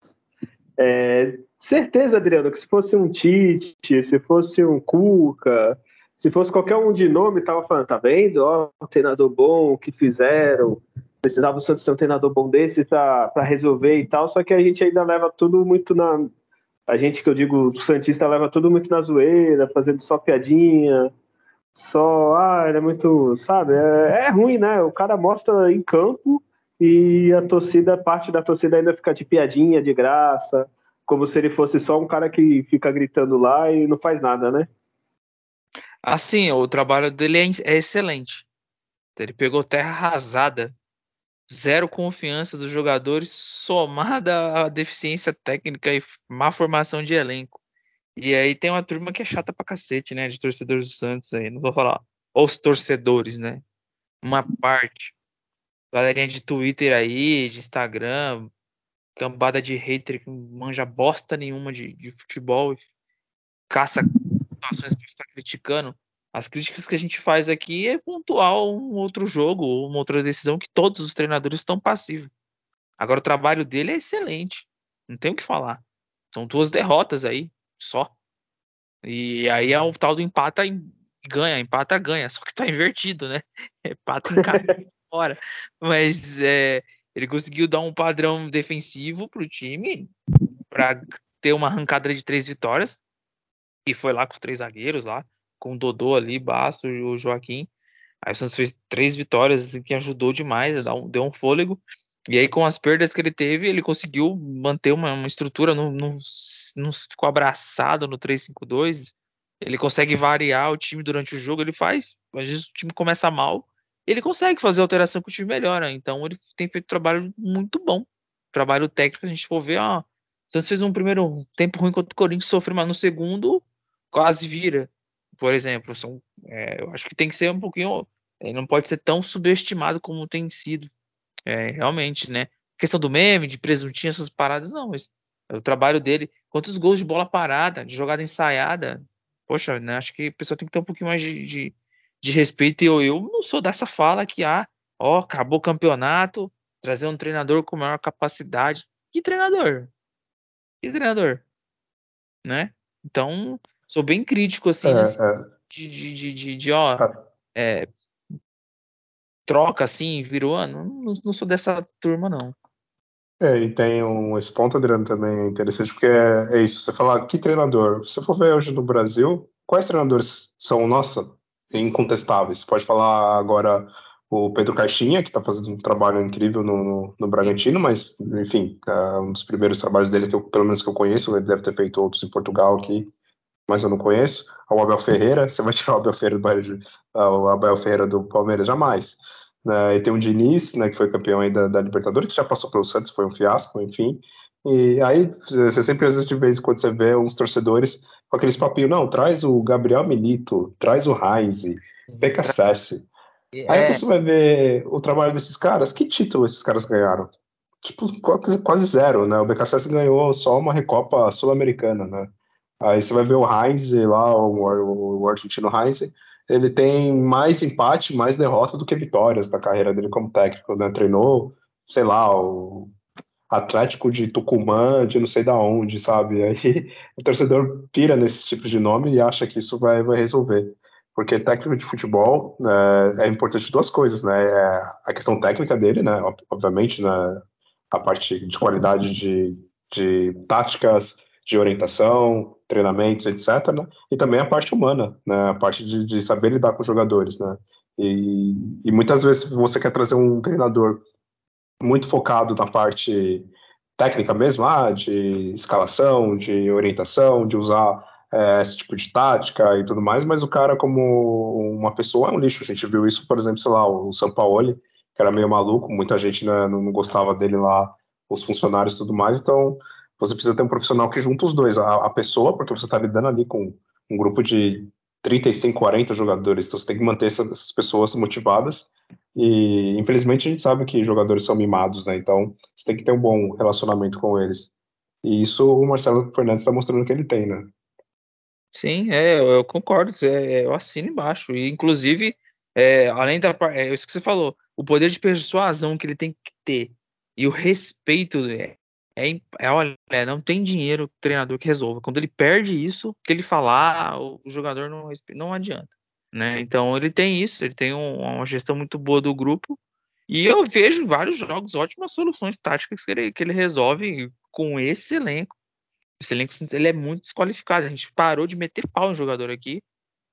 É, certeza, Adriano, que se fosse um Tite, se fosse um Cuca, se fosse qualquer um de nome, tava falando, tá vendo? Ó, um treinador bom, o que fizeram, precisava o Santos ter um treinador bom desse para resolver e tal, só que a gente ainda leva tudo muito na. A gente que eu digo, o Santista leva tudo muito na zoeira, fazendo só piadinha, só. Ah, ele é muito. Sabe? É, é ruim, né? O cara mostra em campo e a torcida, parte da torcida ainda fica de piadinha, de graça, como se ele fosse só um cara que fica gritando lá e não faz nada, né? Assim, o trabalho dele é, é excelente. Ele pegou terra arrasada zero confiança dos jogadores, somada à deficiência técnica e má formação de elenco. E aí tem uma turma que é chata pra cacete, né? De torcedores do Santos aí. Não vou falar os torcedores, né? Uma parte. Galerinha de Twitter aí, de Instagram, cambada de hater que manja bosta nenhuma de, de futebol, caça situações pra ficar criticando. As críticas que a gente faz aqui é pontual um outro jogo uma outra decisão que todos os treinadores estão passivos. Agora o trabalho dele é excelente. Não tem o que falar. São duas derrotas aí, só. E aí é o tal do empata e ganha, empata ganha, só que tá invertido, né? Empata em casa fora. Mas é, ele conseguiu dar um padrão defensivo pro time para ter uma arrancada de três vitórias. E foi lá com os três zagueiros lá com o Dodô ali, Basto e o Joaquim. Aí o Santos fez três vitórias, assim, que ajudou demais, deu um fôlego. E aí, com as perdas que ele teve, ele conseguiu manter uma, uma estrutura, não, ficou abraçado no 3-5-2. Ele consegue variar o time durante o jogo, ele faz. Às vezes o time começa mal, ele consegue fazer alteração que o time melhora. Então ele tem feito um trabalho muito bom. Trabalho técnico, a gente for ver, ó. O Santos fez um primeiro tempo ruim contra o Corinthians, sofreu, mas no segundo quase vira por exemplo, são, é, eu acho que tem que ser um pouquinho, é, não pode ser tão subestimado como tem sido, é, realmente, né? Questão do meme, de presuntinho, essas paradas, não, mas o trabalho dele, quantos gols de bola parada, de jogada ensaiada, poxa, né? Acho que a pessoa tem que ter um pouquinho mais de, de, de respeito. E eu, eu não sou dessa fala que, ah, ó, acabou o campeonato, trazer um treinador com maior capacidade. Que treinador? Que treinador? Né? Então, sou bem crítico, assim, é, é. De, de, de, de, ó, ah. é, troca, assim, virou, ah, não, não sou dessa turma, não. É, e tem um, esse ponto, Adriano, também interessante, porque é, é, isso, você falar, que treinador? Se você for ver hoje no Brasil, quais treinadores são, nossa, incontestáveis? Pode falar agora o Pedro Caixinha, que está fazendo um trabalho incrível no, no, no Bragantino, mas, enfim, é um dos primeiros trabalhos dele, que eu, pelo menos que eu conheço, ele deve ter feito outros em Portugal aqui, mas eu não conheço. O Abel Ferreira, você vai tirar o Abel Ferreira do, ah, o Abel Ferreira do Palmeiras jamais. Uh, e tem o Diniz, né, que foi campeão aí da, da, Libertadores, que já passou pelo Santos, foi um fiasco, enfim. E aí você sempre às vezes de vez em quando você vê uns torcedores com aqueles papinhos, não, traz o Gabriel Milito, traz o Heinz, BKSS. É. Aí você vai ver o trabalho desses caras, que título esses caras ganharam? Tipo, quase zero, né? O BKSS ganhou só uma Recopa Sul-Americana, né? Aí você vai ver o Heinz lá, o, argentino Heinz, ele tem mais empate, mais derrota do que vitórias da carreira dele como técnico, né? Treinou, sei lá, o Atlético de Tucumã, de não sei da onde, sabe? Aí o torcedor pira nesse tipo de nome e acha que isso vai, vai resolver. Porque técnico de futebol é, é importante duas coisas, né? É a questão técnica dele, né? Obviamente, né? a parte de qualidade de, de táticas, de orientação, treinamentos, etc. Né? E também a parte humana, né? a parte de, de saber lidar com os jogadores. Né? E, e, muitas vezes você quer trazer um treinador muito focado na parte técnica mesmo, ah, de escalação, de orientação, de usar é, esse tipo de tática e tudo mais, mas o cara como uma pessoa é um lixo. A gente viu isso, por exemplo, sei lá, o Sampaoli, que era meio maluco, muita gente né, não gostava dele lá, os funcionários e tudo mais, então você precisa ter um profissional que junta os dois, a, a pessoa, porque você está lidando ali com um grupo de 35, 40 jogadores, então você tem que manter essas pessoas motivadas. E infelizmente a gente sabe que jogadores são mimados, né? Então você tem que ter um bom relacionamento com eles. E isso o Marcelo Fernandes está mostrando que ele tem, né? Sim, é, eu concordo, é, eu assino embaixo. E inclusive, é, além da é isso que você falou, o poder de persuasão que ele tem que ter e o respeito é, é, é, olha, não tem dinheiro treinador que resolva. Quando ele perde isso, que ele falar, o jogador não, não adianta. Né? Então ele tem isso, ele tem um, uma gestão muito boa do grupo. E eu vejo vários jogos ótimas soluções táticas que ele, que ele resolve com esse elenco. Esse elenco ele é muito desqualificado. A gente parou de meter pau no jogador aqui,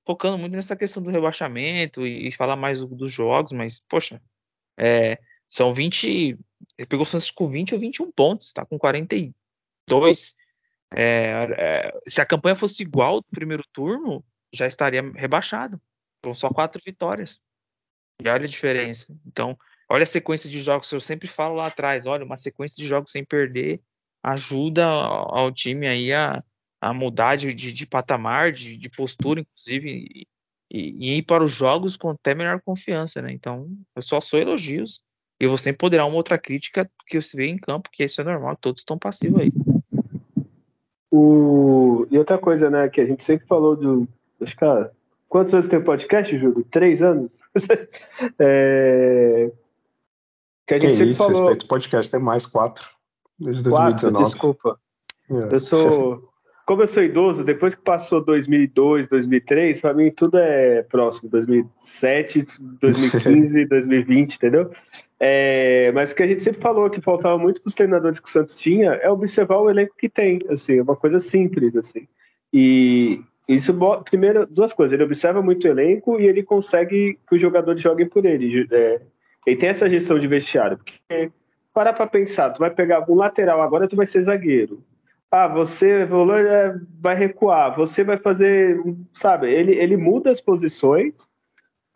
focando muito nessa questão do rebaixamento e, e falar mais do, dos jogos, mas, poxa, é, são 20, ele pegou o Santos com 20 ou 21 pontos, tá com 42. É, é, se a campanha fosse igual do primeiro turno, já estaria rebaixado. São só quatro vitórias. E olha a diferença. Então, olha a sequência de jogos. Eu sempre falo lá atrás, olha, uma sequência de jogos sem perder ajuda ao time aí a, a mudar de, de, de patamar, de, de, postura, inclusive, e, e, ir para os jogos com até melhor confiança, né? Então, eu só sou elogios. E eu vou sempre poderar uma outra crítica que você vê em campo, que isso é normal, todos estão passivos aí. O... E outra coisa, né, que a gente sempre falou do. Acho que, cara, quantos anos tem o podcast, Júlio? Três anos? é... Que a gente que sempre isso, falou. Respeito podcast tem mais quatro. Desde 2019. Quatro, desculpa. É. Eu sou. Como eu sou idoso, depois que passou 2002, 2003, para mim tudo é próximo. 2007, 2015, 2020, entendeu? É, mas o que a gente sempre falou que faltava muito para os treinadores que o Santos tinha é observar o elenco que tem, assim, é uma coisa simples, assim. E isso, primeiro, duas coisas. Ele observa muito o elenco e ele consegue que os jogadores joguem por ele. É, ele tem essa gestão de vestiário, porque parar para pensar, tu vai pegar um lateral agora, tu vai ser zagueiro ah, você vai recuar, você vai fazer, sabe? Ele, ele muda as posições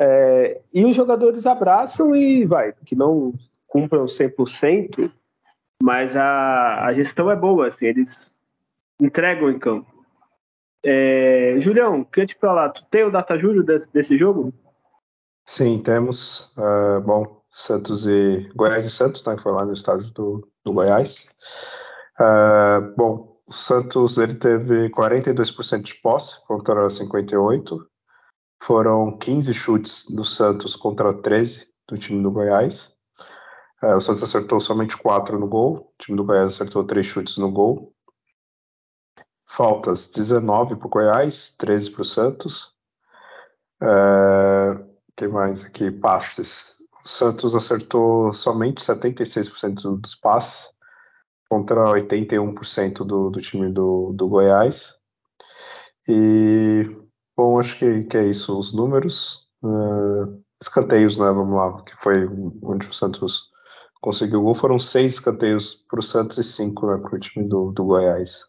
é, e os jogadores abraçam e vai, que não cumpram 100%, mas a, a gestão é boa, assim, eles entregam em campo. É, Julião, queria te falar, tu tem o data júlio desse, desse jogo? Sim, temos. Uh, bom, Santos e Goiás e Santos, né, foi lá no estádio do, do Goiás. Uh, bom, o Santos ele teve 42% de posse contra 58%. Foram 15 chutes do Santos contra 13 do time do Goiás. Uh, o Santos acertou somente 4 no gol. O time do Goiás acertou 3 chutes no gol. Faltas 19 para o Goiás, 13 para o Santos. Uh, que mais aqui? Passes. O Santos acertou somente 76% dos passes contra 81% do, do time do, do Goiás. E, bom, acho que, que é isso, os números. Uh, escanteios, né, vamos lá, que foi onde o Santos conseguiu o gol, foram seis escanteios para o Santos e cinco né, para o time do, do Goiás.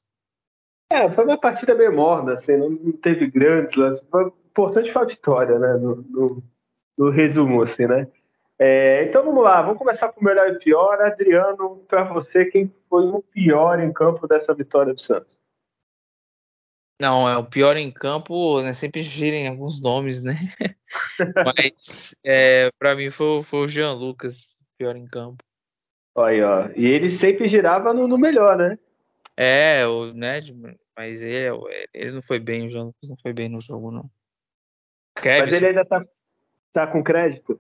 É, foi uma partida bem morna, assim, não teve grandes lances. O importante foi a vitória, né, no, no, no resumo, assim, né. É, então vamos lá, vamos começar com o melhor e pior. Adriano, para você, quem foi o pior em campo dessa vitória do Santos? Não, é o pior em campo, né, sempre girem alguns nomes, né? Mas é, para mim foi, foi o Jean Lucas, pior em campo. Aí, ó. E ele sempre girava no, no melhor, né? É, o, né? Mas ele, ele não foi bem, o Jean Lucas não foi bem no jogo, não. Mas ele ainda tá, tá com crédito?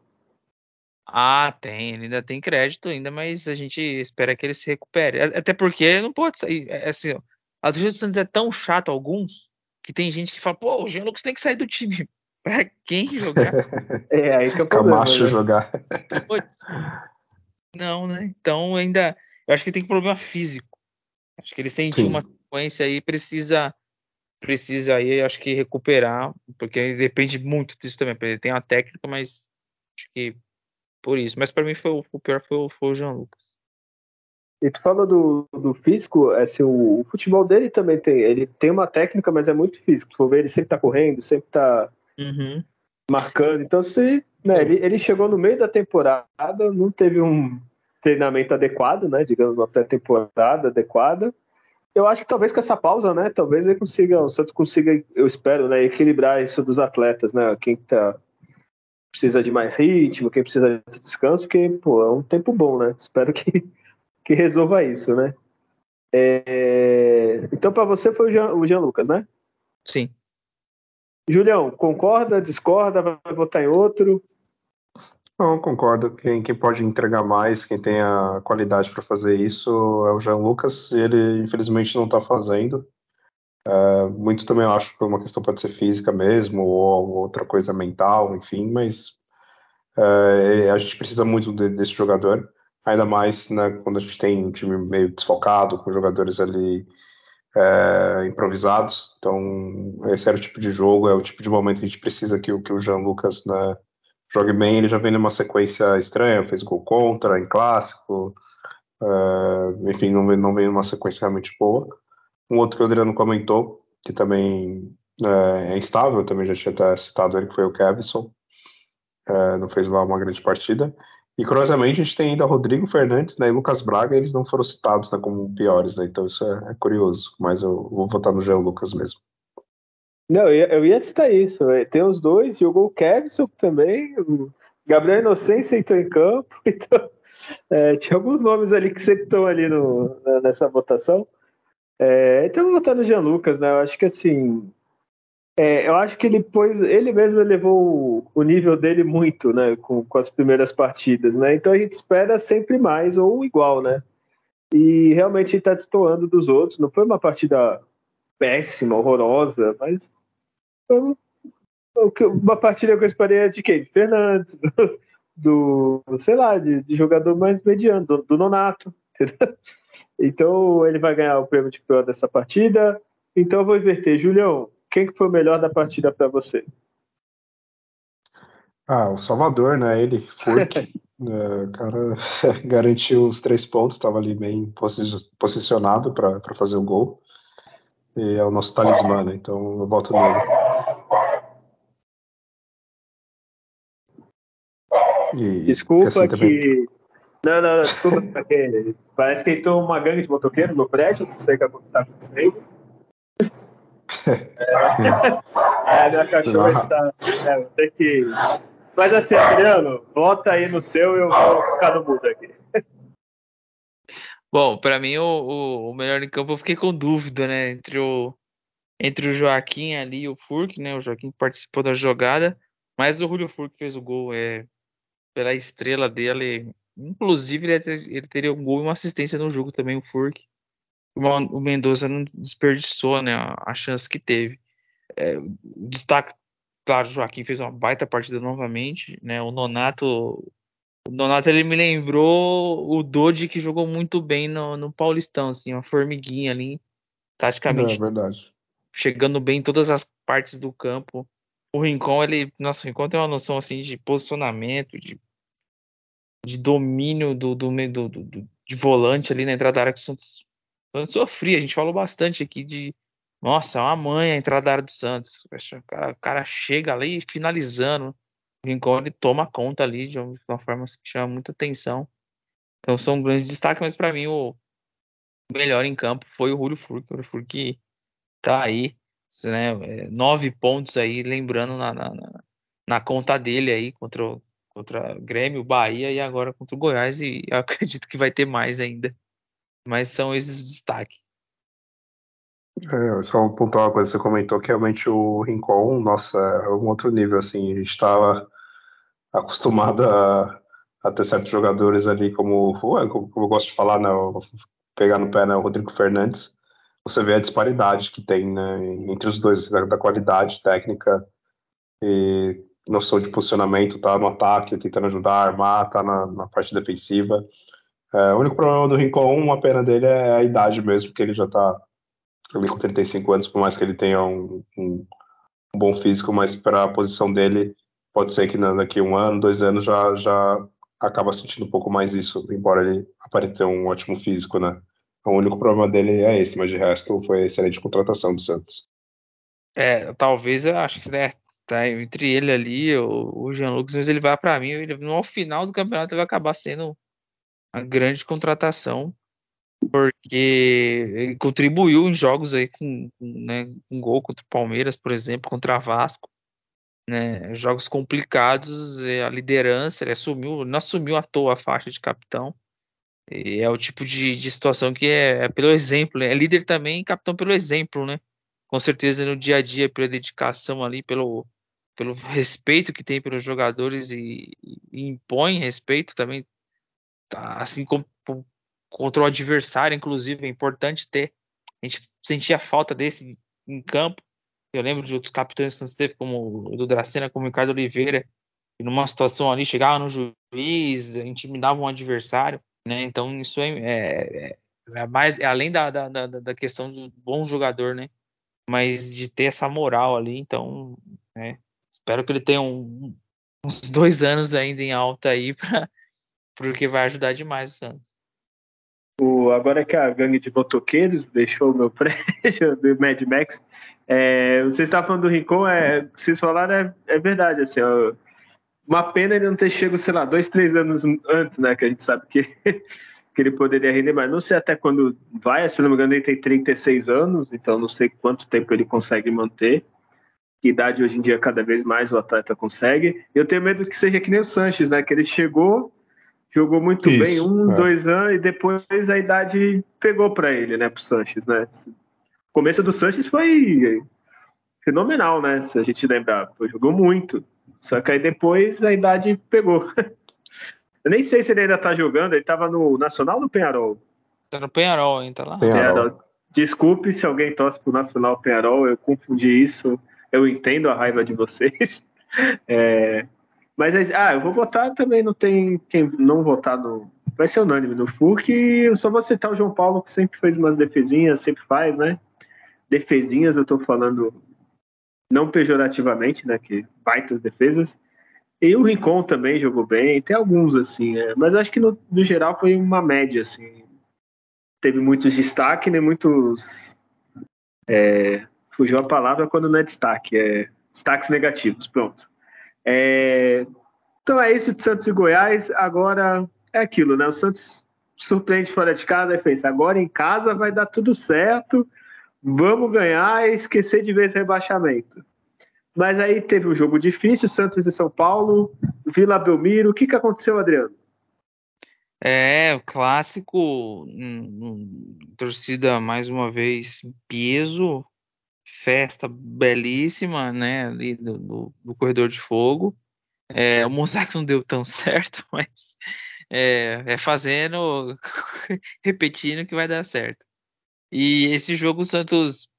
Ah, tem, ele ainda tem crédito ainda, mas a gente espera que ele se recupere. Até porque não pode sair. É, é assim, ó, a torcida do Santos é tão chata, alguns, que tem gente que fala, pô, o Jean Lucas tem que sair do time. Pra quem jogar? é, aí que é problema. Camacho né? jogar. Não, né? Então ainda. Eu acho que tem problema físico. Acho que ele sentiu Sim. uma sequência aí, precisa. Precisa aí, acho que recuperar, porque depende muito disso também. Ele tem uma técnica, mas acho que por isso. Mas para mim foi, o pior foi, foi o Jean Lucas. E tu fala do, do físico, assim, o, o, futebol dele também tem. Ele tem uma técnica, mas é muito físico. Tu for ver, ele sempre tá correndo, sempre tá uhum. marcando. Então, se, né, ele, ele chegou no meio da temporada, não teve um treinamento adequado, né? Digamos, uma pré-temporada adequada. Eu acho que talvez com essa pausa, né? Talvez ele consiga, o Santos consiga, eu espero, né, equilibrar isso dos atletas, né? Quem tá precisa de mais ritmo, quem precisa de descanso, porque, pô, é um tempo bom, né? Espero que, que resolva isso, né? É... Então, para você foi o Jean, o Jean Lucas, né? Sim. Julião, concorda, discorda, vai votar em outro? Não, concordo. Quem, quem pode entregar mais, quem tem a qualidade para fazer isso é o Jean Lucas. Ele, infelizmente, não está fazendo. Uh, muito também eu acho que uma questão pode ser física mesmo, ou outra coisa mental, enfim, mas uh, a gente precisa muito de, desse jogador, ainda mais né, quando a gente tem um time meio desfocado, com jogadores ali uh, improvisados. Então, esse era o tipo de jogo, é o tipo de momento que a gente precisa que, que o Jean Lucas né, jogue bem. Ele já vem numa sequência estranha, fez gol contra em clássico, enfim, não vem, não vem numa sequência realmente boa. Um outro que o Adriano comentou, que também é, é instável, também já tinha até citado ele, que foi o Kevson. É, não fez lá uma grande partida. E curiosamente a gente tem ainda Rodrigo Fernandes né, e Lucas Braga, eles não foram citados né, como piores, né? Então isso é, é, curioso, mas eu vou votar no Jean Lucas mesmo. Não, eu ia, eu ia citar isso. Véio. Tem os dois, jogou o Kevson também, o Gabriel Inocência entrou em campo, então é, tinha alguns nomes ali que sempre estão ali no, nessa votação. É, então votar no Jean Lucas, né? Eu acho que assim. É, eu acho que ele pôs. Ele mesmo elevou o, nível dele muito, né? Com, com, as primeiras partidas, né? Então a gente espera sempre mais ou igual, né? E realmente está destoando dos outros. Não foi uma partida péssima, horrorosa, mas foi uma partida que eu esperei de quem? Fernandes, do, do, sei lá, de, de jogador mais mediano, do, do Nonato. Entendeu? Então ele vai ganhar o prêmio de pior dessa partida. Então eu vou inverter. Julião, quem que foi o melhor da partida para você? Ah, o Salvador, né? Ele, Furk. é, cara garantiu os três pontos, estava ali bem posicionado para fazer o gol. E é o nosso talismã, né? Então eu voto nele. E, Desculpa assim, que. Também... Não, não, não, desculpa, porque parece que entrou uma gangue de motoqueiro no prédio, não sei o que está acontecendo. É, a minha cachorra está. É, ter que. Mas assim, Adriano, volta aí no seu e eu vou ficar no mudo aqui. Bom, para mim o, o, o, melhor em campo eu fiquei com dúvida, né? Entre o, entre o Joaquim ali e o Furk, né? O Joaquim participou da jogada, mas o Julio Furk fez o gol. É, pela estrela dele. Inclusive, ele, ter, ele teria um gol e uma assistência no jogo também, o Furk. O Mendoza não desperdiçou né, a, chance que teve. É, destaque, claro, o Joaquim fez uma baita partida novamente. Né, o Nonato. O Nonato ele me lembrou o Dodi que jogou muito bem no, no Paulistão, assim, uma formiguinha ali, taticamente. É verdade. Chegando bem em todas as partes do campo o Rincon, ele, nossa, o Rincon tem uma noção assim de posicionamento, de, de domínio do, do, do, do, de volante ali na entrada da área que o Santos, sofria. A gente falou bastante aqui de, nossa, é uma mãe a entrada da área do Santos. O cara, o cara chega ali finalizando. O Rincon ele toma conta ali de uma forma que chama muita atenção. Então são um grandes destaques, mas para mim o melhor em campo foi o Julio Furque. O Julio tá aí né, nove pontos aí, lembrando na, na, na, conta dele aí contra o, contra Grêmio, Bahia e agora contra o Goiás e acredito que vai ter mais ainda. Mas são esses os destaques. É, só pontuar uma coisa você comentou, que realmente o Rincon, nossa, é um outro nível, assim, a gente estava acostumado a, a, ter certos jogadores ali como, como, eu gosto de falar, né, pegar no pé, né, o Rodrigo Fernandes, você vê a disparidade que tem né, entre os dois, da, da, qualidade técnica e noção de posicionamento, tá no ataque, tentando ajudar a armar, tá na, na parte defensiva. É, o único problema do Rincon, uma pena dele é a idade mesmo, porque ele já tá ali com 35 anos, por mais que ele tenha um, um, um bom físico, mas para a posição dele, pode ser que daqui um ano, dois anos já, já acaba sentindo um pouco mais isso, embora ele aparente um ótimo físico, né? O único problema dele é esse, mas de resto foi excelente contratação do Santos. É, talvez eu acho que né, tá entre ele ali, o, o Jean Lucas, mas ele vai para mim, ele, no final do campeonato ele vai acabar sendo uma grande contratação, porque ele contribuiu em jogos aí com, né, um gol contra o Palmeiras, por exemplo, contra Vasco. Né, jogos complicados, a liderança, ele assumiu, não assumiu à toa a faixa de capitão. E é o tipo de, de situação que é, é, pelo exemplo, é líder também, capitão pelo exemplo, né? Com certeza no dia a dia, pela dedicação ali, pelo, pelo respeito que tem pelos jogadores e, e impõe respeito também, tá? assim como contra o adversário, inclusive, é importante ter. A gente sentia falta desse em campo. Eu lembro de outros capitães que teve, como o do Dracena, como o Ricardo Oliveira, e numa situação ali, chegava no juiz, intimidava um adversário. Né? Então isso é, é, é mais é além da, da, da, da, questão do bom jogador, né? Mas de ter essa moral ali, então né? Espero que ele tenha um, uns dois anos ainda em alta aí para porque vai ajudar demais o Santos. O, agora que a gangue de motoqueiros deixou o meu prédio do Mad Max, é, você está falando do Rincon, é, vocês falaram é, é verdade, assim, ó, Uma pena ele não ter chegado, sei lá, dois, três anos antes, né? Que a gente sabe que, que ele poderia render, mas não sei até quando vai. Se não me engano, ele tem 36 anos, então não sei quanto tempo ele consegue manter. Que idade hoje em dia cada vez mais o atleta consegue. Eu tenho medo que seja que nem o Sanches, né? Que ele chegou, jogou muito Isso, bem, um, é. dois anos, e depois a idade pegou para ele, né? Pro Sanches, né? O começo do Sanches foi fenomenal, né? Se a gente lembrar, Pô, jogou muito. Só que aí depois a idade pegou. Eu nem sei se ele ainda tá jogando, ele tava no Nacional ou no Penharol? Tá no Penharol ainda, tá lá. Penharol. Desculpe se alguém torce pro Nacional Penharol, eu confundi isso. Eu entendo a raiva de vocês. É, mas, ah, eu vou votar também, não tem quem não votar no. Vai ser unânime no FUC. Eu só vou citar o João Paulo, que sempre fez umas defesinhas, sempre faz, né? Defesinhas, eu tô falando não pejorativamente, né? Que baitas defesas. E o Rincon também jogou bem, tem alguns assim, é, mas acho que no, no, geral foi uma média assim. Teve muitos destaques, nem muitos. É, fugiu a palavra quando não é destaque, é destaques negativos, pronto. É, então é isso de Santos e Goiás. Agora é aquilo, né? O Santos surpreende fora de casa e fez. Agora em casa vai dar tudo certo vamos ganhar e esquecer de vez rebaixamento. Mas aí teve um jogo difícil, Santos e São Paulo, Vila Belmiro. O que, que aconteceu, Adriano? É, o clássico, um, um, torcida mais uma vez peso, festa belíssima, né, ali do, do, do corredor de fogo. É, o mosaico não deu tão certo, mas é, é fazendo, repetindo que vai dar certo. E esse jogo o Santos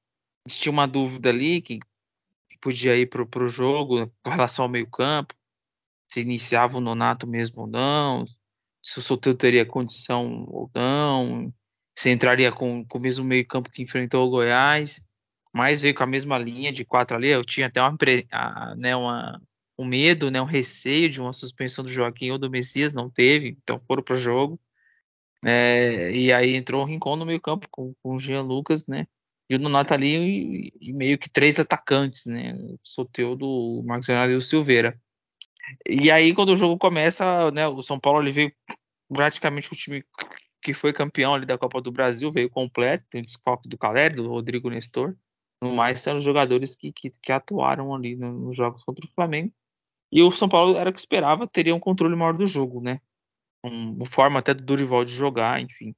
tinha uma dúvida ali que podia ir para o jogo com relação ao meio-campo, se iniciava o Nonato mesmo ou não, se o Soteldo teria condição ou não, se entraria com, com o mesmo meio-campo que enfrentou o Goiás, mas veio com a mesma linha de quatro ali. Eu tinha até uma, né, uma, um medo, né, um receio de uma suspensão do Joaquim ou do Messias, não teve, então foram para o jogo. É, e aí entrou o Rincon no meio campo com, com o Jean Lucas, né? E o Nonato ali e, e, meio que três atacantes, né? O Soteudo, o Marcos Leonardo e o Silveira. E aí quando o jogo começa, né? O São Paulo ele veio praticamente o time que foi campeão ali da Copa do Brasil, veio completo, tem o desfalque do Caleri, do Rodrigo Nestor. No mais, são os jogadores que, que, que atuaram ali nos jogos contra o Flamengo. E o São Paulo era o que esperava, teria um controle maior do jogo, né? uma forma até do Durival de jogar, enfim.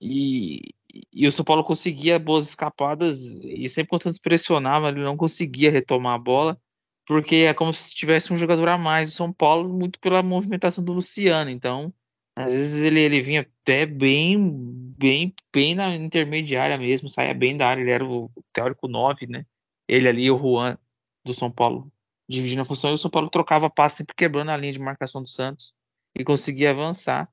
E, e o São Paulo conseguia boas escapadas e sempre quando Santos pressionava, ele não conseguia retomar a bola, porque é como se tivesse um jogador a mais do São Paulo, muito pela movimentação do Luciano. Então, às vezes ele, ele vinha até bem, bem, bem na intermediária mesmo, saía bem da área, ele era o teórico 9, né? Ele ali o Juan do São Paulo dividindo a função, e o São Paulo trocava passe sempre quebrando a linha de marcação do Santos e conseguir avançar,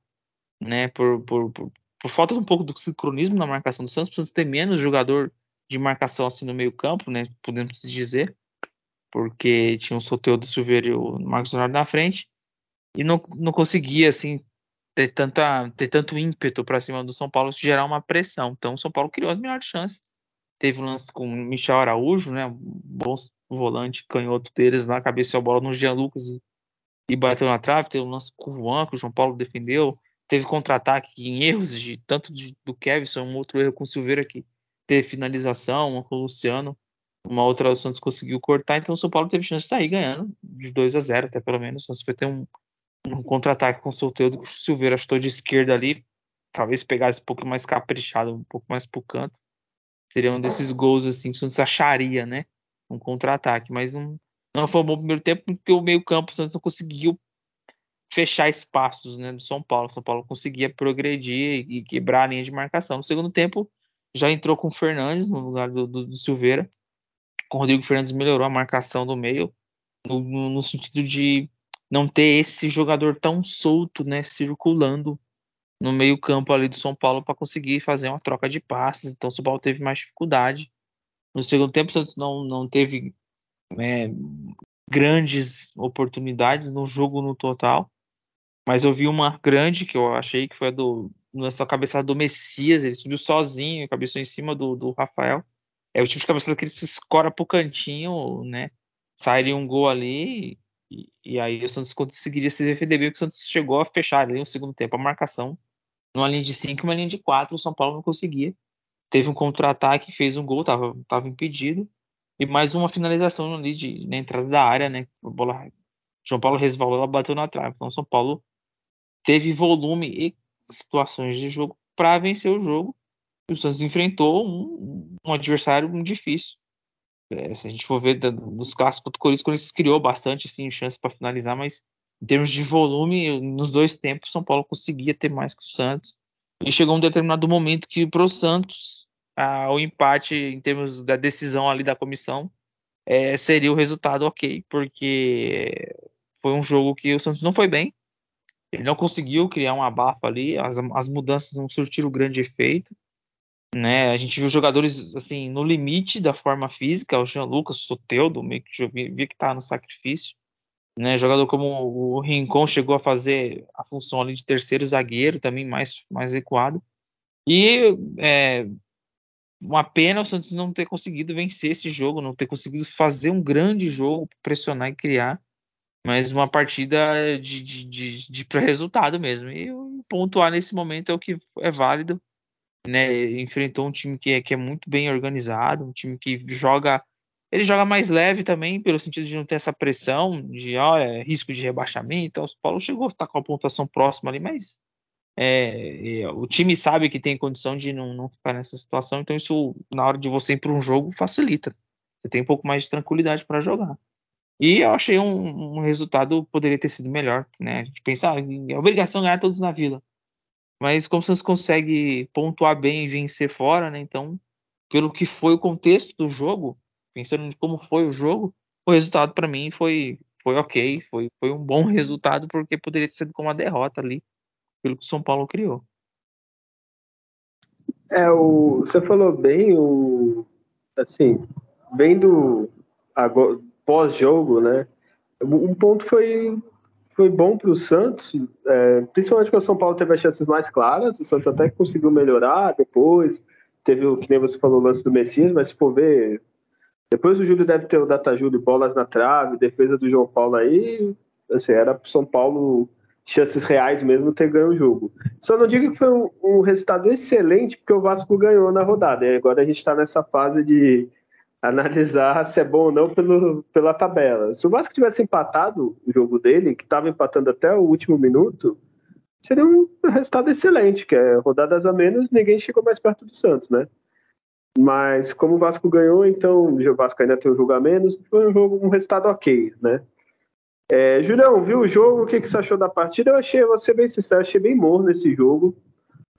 né? Por, por, por, por, falta de um pouco do sincronismo na marcação do Santos, precisa ter menos jogador de marcação assim no meio campo, né? Podemos dizer, porque tinha o Soteldo Silveira e o Marcos Leonardo na frente e não, não conseguia assim ter tanta ter tanto ímpeto para cima do São Paulo gerar uma pressão. Então o São Paulo criou as melhores chances. Teve um lance com o Michel Araújo, né? Bom volante canhoto deles lá, cabeceou a bola no Jean Lucas e e bateu na trave, teve um lance com o Juan, que o João Paulo defendeu, teve contra-ataque em erros de tanto de, do Kevson, um outro erro com o Silveira que teve finalização, uma com o Luciano, uma outra o Santos conseguiu cortar, então o São Paulo teve chance de sair ganhando de 2 a 0 até pelo menos, o Santos foi ter um, um contra-ataque com o Solteiro que o Silveira chutou de esquerda ali, talvez pegasse um pouco mais caprichado, um pouco mais pro canto, seria um desses gols assim que o Santos acharia, né, um contra-ataque, mas não não foi um bom primeiro tempo porque o meio-campo Santos não conseguiu fechar espaços né, do São Paulo. São Paulo conseguia progredir e quebrar a linha de marcação. No segundo tempo, já entrou com o Fernandes no lugar do, do, do Silveira. Com o Rodrigo Fernandes melhorou a marcação do meio, no, no, sentido de não ter esse jogador tão solto, né, circulando no meio-campo ali do São Paulo para conseguir fazer uma troca de passes. Então o São Paulo teve mais dificuldade. No segundo tempo, o Santos não, não teve né, grandes oportunidades no jogo no total, mas eu vi uma grande que eu achei que foi a do nessa cabeçada do Messias, ele subiu sozinho, cabeçou em cima do, do Rafael. É o tipo de cabeçada que ele se escora pro cantinho, né? Sairia um gol ali E, aí o Santos conseguiria se defender bem, porque o Santos chegou a fechar ali no segundo tempo a marcação numa linha de 5 e uma linha de 4, o São Paulo não conseguia. Teve um contra-ataque, fez um gol, tava, tava impedido. E mais uma finalização ali de, na entrada da área, né? A bola, São Paulo resvalou, ela bateu na trave. Então, São Paulo teve volume e situações de jogo para vencer o jogo. O Santos enfrentou um, um adversário difícil. É, se a gente for ver nos clássicos do Corinthians, o Corinthians criou bastante assim, chance para finalizar, mas em termos de volume, nos dois tempos, São Paulo conseguia ter mais que o Santos. E chegou um determinado momento que para o Santos, o empate em termos da decisão ali da comissão é, seria o resultado ok, porque foi um jogo que o Santos não foi bem. Ele não conseguiu criar um abafo ali, as, as mudanças não surtiram grande efeito. Né? A gente viu jogadores assim no limite da forma física, o Jean Lucas, o Soteudo, meio que via que tá no sacrifício. Né? Jogador como o Rincon chegou a fazer a função ali de terceiro zagueiro, também mais, mais recuado. E é, uma pena o Santos não ter conseguido vencer esse jogo, não ter conseguido fazer um grande jogo, pressionar e criar, mas uma partida de, de, de, de resultado mesmo. E pontuar nesse momento é o que é válido. Né? Enfrentou um time que é, que é muito bem organizado, um time que joga ele joga mais leve também, pelo sentido de não ter essa pressão de é risco de rebaixamento. O Paulo chegou a estar com a pontuação próxima ali, mas é, é, o time sabe que tem condição de não, não ficar nessa situação, então isso, na hora de você ir para um jogo, facilita. Você tem um pouco mais de tranquilidade para jogar. E eu achei um, um, resultado poderia ter sido melhor, né? A gente pensa, ah, é obrigação ganhar todos na vila. Mas como você consegue pontuar bem e vencer fora, né? Então, pelo que foi o contexto do jogo, pensando em como foi o jogo, o resultado para mim foi, foi ok, foi, foi um bom resultado, porque poderia ter sido com uma derrota ali, pelo que o São Paulo criou. É, o, você falou bem, o, assim, vendo pós-jogo, né? Um ponto foi, foi bom para o Santos, é, principalmente porque o São Paulo teve as chances mais claras, o Santos até conseguiu melhorar depois, teve o que nem você falou, o lance do Messias, mas se for ver, depois o Júlio deve ter o Data Júlio, bolas na trave, defesa do João Paulo aí. Assim, era pro São Paulo chances reais mesmo ter ganho o jogo. Só não digo que foi um, um resultado excelente, porque o Vasco ganhou na rodada. E agora a gente está nessa fase de analisar se é bom ou não pelo, pela tabela. Se o Vasco tivesse empatado o jogo dele, que estava empatando até o último minuto, seria um resultado excelente, que é rodadas a menos, ninguém chegou mais perto do Santos, né? Mas como o Vasco ganhou, então o Vasco ainda tem um jogo a menos, foi um jogo, um resultado ok, né? É, Julião, viu o jogo? O que, que você achou da partida? Eu achei, ser bem sincero, achei bem morno esse jogo.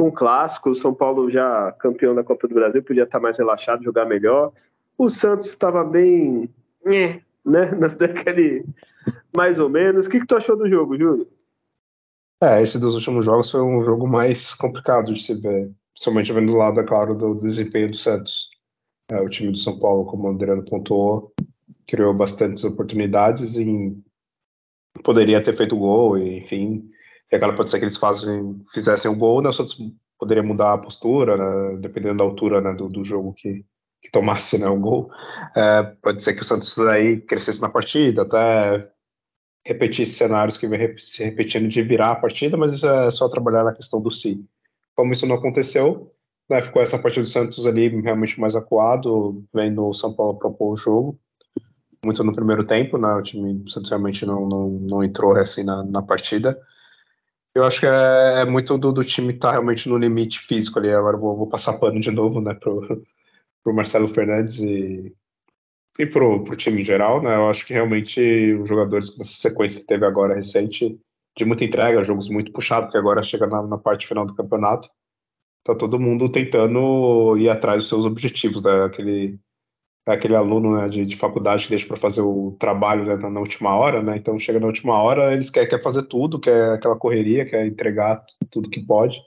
Um clássico, o São Paulo já campeão da Copa do Brasil, podia estar mais relaxado, jogar melhor. O Santos estava bem, né? Daquele mais ou menos. O que, que tu achou do jogo, Júlio? É, esse dos últimos jogos foi um jogo mais complicado de se ver somente vendo do lado, é claro, do, desempenho do Santos. É, o time do São Paulo, como o Adriano pontuou, criou bastantes oportunidades e poderia ter feito gol, e, enfim. E agora pode ser que eles fazem, fizessem o gol, né, o Santos poderia mudar a postura, né, dependendo da altura né, do, do jogo que, que tomasse né, o gol. É, pode ser que o Santos aí crescesse na partida, até repetisse cenários que vem se repetindo de virar a partida, mas isso é só trabalhar na questão do si. Como isso não aconteceu, né, ficou essa partida do Santos ali realmente mais acuado, vendo o São Paulo propor o jogo, muito no primeiro tempo, né, o time do Santos realmente não, não, não entrou assim na, na partida. Eu acho que é, é muito do, do time estar tá realmente no limite físico ali. Agora vou, vou passar pano de novo, né, pro, pro Marcelo Fernandes e, e pro, pro time em geral, né? Eu acho que realmente os jogadores com essa sequência que teve agora recente de muita entrega, jogos muito puxados, porque agora chega na, na, parte final do campeonato. Tá todo mundo tentando ir atrás dos seus objetivos, né? Aquele, aluno né, de, de, faculdade que deixa para fazer o trabalho né, na, na, última hora, né? Então chega na última hora, eles querem quer fazer tudo, quer aquela correria, quer entregar tudo que pode.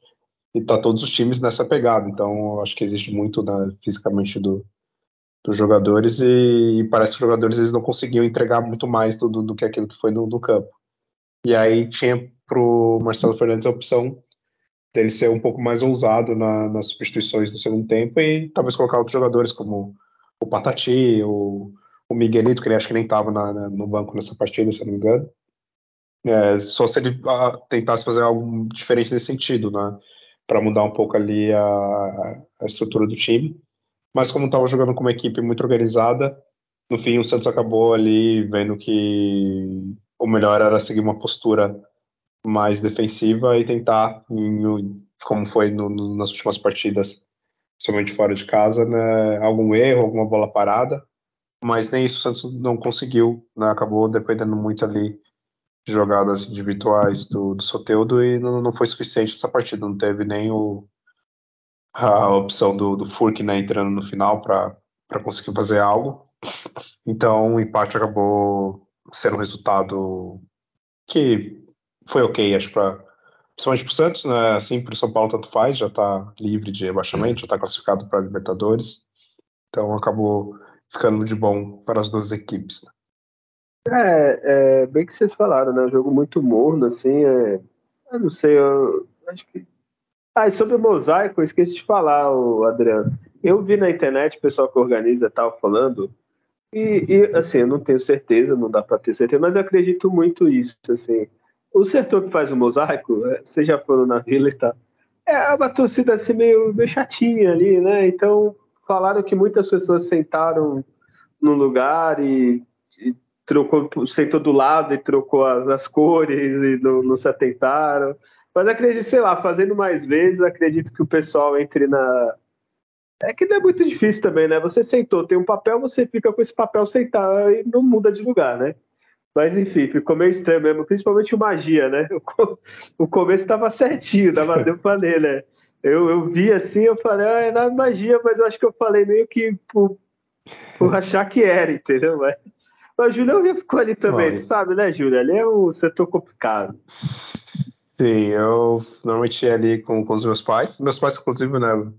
E tá todos os times nessa pegada. Então acho que existe muito né, fisicamente do, dos jogadores e, e, parece que os jogadores eles não conseguiam entregar muito mais do, do, do que aquilo que foi no, no campo. E aí tinha pro Marcelo Fernandes a opção dele ser um pouco mais ousado na, nas substituições do segundo tempo e talvez colocar outros jogadores como o Patati, o, o Miguelito, que ele acho que nem estava no banco nessa partida, se não me engano. É, só se ele a, tentasse fazer algo diferente nesse sentido, né? Para mudar um pouco ali a, a estrutura do time. Mas como estava jogando com uma equipe muito organizada, no fim o Santos acabou ali vendo que o melhor era seguir uma postura mais defensiva e tentar, como foi no, no, nas últimas partidas, somente fora de casa, né, algum erro, alguma bola parada, mas nem isso o Santos não conseguiu, né, acabou dependendo muito ali de jogadas individuais do, do Soteudo e não, não foi suficiente essa partida, não teve nem o, a opção do, do Furk né, entrando no final para conseguir fazer algo. Então o empate acabou sendo um resultado que foi ok, acho, para principalmente para o Santos, né? Assim, para o São Paulo tanto faz, já está livre de rebaixamento, já está classificado para Libertadores. Então acabou ficando de bom para as duas equipes. Né? É, é, bem que vocês falaram, né? Um jogo muito morno, assim. É, eu não sei, eu acho que. Ah, e sobre o mosaico, eu esqueci de falar, o Adriano. Eu vi na internet o pessoal que organiza tal falando. E, e assim, eu não tenho certeza, não dá para ter certeza, mas eu acredito muito isso, assim o setor que faz o mosaico, é, vocês já foram na vila e tal, é uma torcida assim meio, meio chatinha ali, né? Então falaram que muitas pessoas sentaram no lugar e, e trocou, sentou do lado e trocou as, as cores e não, não, se atentaram. Mas acredito, sei lá, fazendo mais vezes, acredito que o pessoal entre na. É que não é muito difícil também, né? Você sentou, tem um papel, você fica com esse papel sentado e não muda de lugar, né? Mas enfim, ficou meio estranho mesmo, principalmente o magia, né? O, começo estava certinho, dava deu pra ler, né? Eu, eu vi assim, eu falei, ah, é na magia, mas eu acho que eu falei meio que por, por achar que era, entendeu? Mas, mas o Júlio ficou ali também, tu sabe, né, Júlio? Ali é um setor complicado. Sim, eu normalmente ia ali com, com os meus pais. Meus pais, inclusive, né,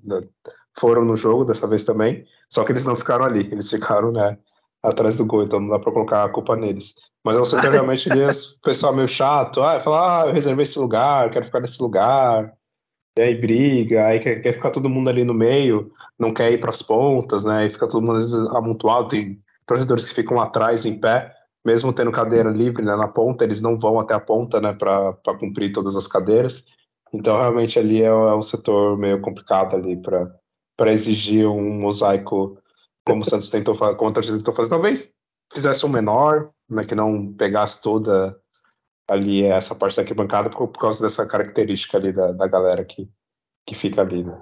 foram no jogo dessa vez também, só que eles não ficaram ali, eles ficaram, né, atrás do gol, então não dá pra colocar a culpa neles. Mas eu setor realmente ali, o pessoal meio chato, ah, fala, ah, eu reservei esse lugar, quero ficar nesse lugar, e aí briga, aí quer, quer ficar todo mundo ali no meio, não quer ir para as pontas, né? E fica todo mundo às vezes amontoado, tem torcedores que ficam atrás em pé, mesmo tendo cadeira livre né, na ponta, eles não vão até a ponta, né, para cumprir todas as cadeiras. Então realmente ali é, é um setor meio complicado ali para exigir um mosaico como o Santos tentou fazer, como a torcida tentou fazer, talvez fizesse um menor, né, que não pegasse toda ali essa parte da arquibancada por, por causa dessa característica ali da, da galera que, que fica ali, né?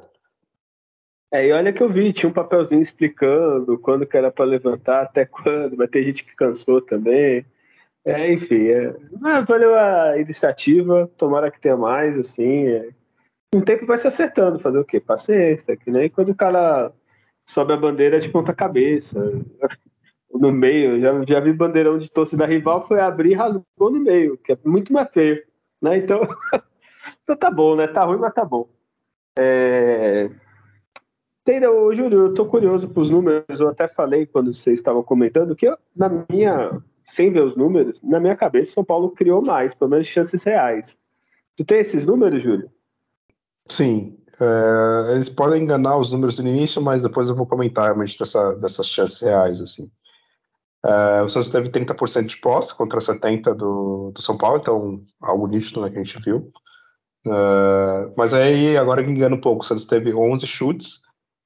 É, e olha que eu vi, tinha um papelzinho explicando quando que era para levantar, até quando, mas tem gente que cansou também. É, enfim, é, valeu a iniciativa, tomara que tenha mais, assim. É. Um tempo vai se acertando, fazer o quê? Paciência, que nem quando o cara sobe a bandeira de ponta cabeça no meio. Já, já vi bandeirão de torcida rival, foi abrir e rasgou no meio, que é muito mais feio. Né? Então, então tá bom, né? Tá ruim, mas tá bom. É... Ô, Júlio, eu tô curioso para os números. Eu até falei quando vocês estavam comentando que eu, na minha, sem ver os números, na minha cabeça, São Paulo criou mais, pelo menos chances reais. Tu tem esses números, Júlio? Sim. É, eles podem enganar os números no início, mas depois eu vou comentar realmente dessa, dessas chances reais, assim. Uh, o Santos teve 30% de posse contra 70% do, do São Paulo, então algo nítido né, que a gente viu. Uh, mas aí, agora engana um pouco, o Santos teve 11 chutes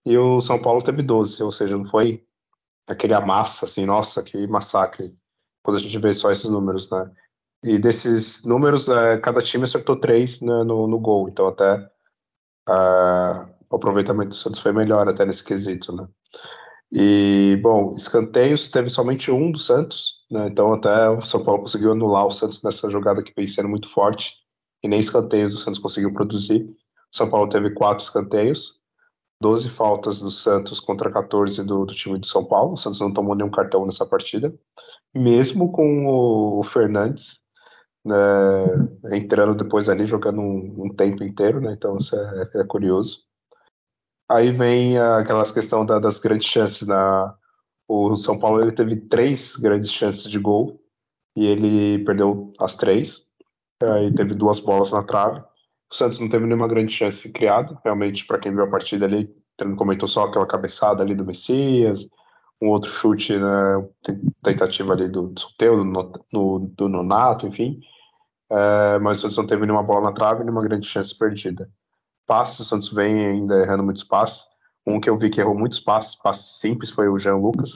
e o São Paulo teve 12, ou seja, não foi aquele amassa, assim, nossa, que massacre, quando a gente vê só esses números, né? E desses números, uh, cada time acertou 3 né, no, no gol, então até o aproveitamento do Santos foi melhor até nesse quesito, né? E, bom, escanteios teve somente um do Santos, né? Então até o São Paulo conseguiu anular o Santos nessa jogada que vem sendo muito forte, e nem escanteios o Santos conseguiu produzir. O São Paulo teve quatro escanteios, 12 faltas do Santos contra 14 do, do time de São Paulo. O Santos não tomou nenhum cartão nessa partida, mesmo com o, o Fernandes né, entrando depois ali, jogando um, um, tempo inteiro, né? Então isso é, é curioso. Aí vem aquelas questão da, das grandes chances. Na, o São Paulo ele teve três grandes chances de gol e ele perdeu as três. Aí teve duas bolas na trave. O Santos não teve nenhuma grande chance criada. Realmente, para quem viu a partida ali, não comentou só aquela cabeçada ali do Messias, um outro chute, né, tentativa ali do, Soteu, do, do Nonato, enfim. É, mas o Santos não teve nenhuma bola na trave nenhuma grande chance perdida. Passes, o Santos vem ainda errando muitos passes. Um que eu vi que errou muitos passes, passes simples, foi o Jean Lucas.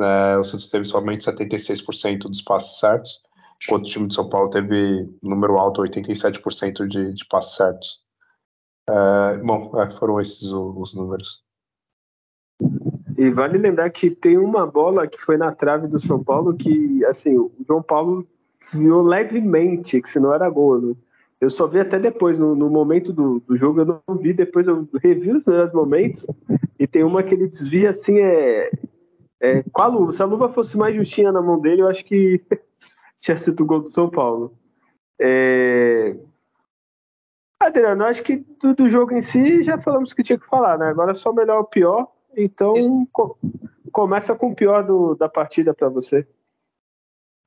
É, o Santos teve somente 76% dos passes certos, enquanto o time de São Paulo teve número alto, 87% de, de passes certos. É, bom, é, foram esses os, os números. E vale lembrar que tem uma bola que foi na trave do São Paulo que, assim, o João Paulo desviou levemente, que se não era gol. Né? Eu só vi até depois, no, no momento do, do, jogo, eu não vi, depois eu revi os melhores momentos, e tem uma que ele desvia assim, é, é, com a luva. Se a luva fosse mais justinha na mão dele, eu acho que tinha sido o gol do São Paulo. É... Adriano, acho que do, do, jogo em si já falamos que tinha que falar, né? Agora é só melhor ou pior. Então co começa com o pior do, da partida para você.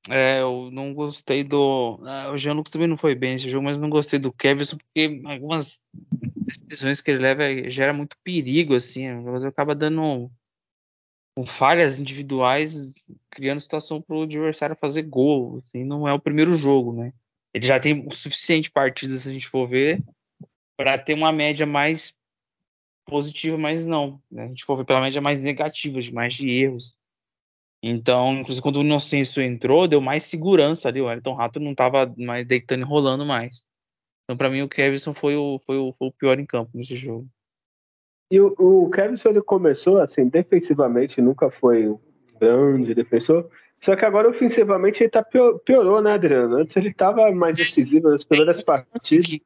É, eu não gostei do. Ah, o Jean Lucas também não foi bem nesse jogo, mas não gostei do Kevin porque algumas decisões que ele leva gera muito perigo, assim. O jogador acaba dando com falhas individuais, criando situação para o adversário fazer gol. Assim, não é o primeiro jogo, né? Ele já tem o suficiente partidas, se a gente for ver, para ter uma média mais positiva, mas não. Né? A gente for ver pela média mais negativa, de mais de erros. Então, inclusive, quando o Inocêncio entrou, deu mais segurança ali. O Elton Rato não estava mais deitando e rolando mais. Então, para mim, o Kevson foi o, foi, o, foi o pior em campo nesse jogo. E o, o Kevson ele começou assim, defensivamente, nunca foi um grande defensor. Só que agora, ofensivamente, ele tá pior, piorou, né, Adriano? Antes ele estava mais decisivo nas primeiras partidas.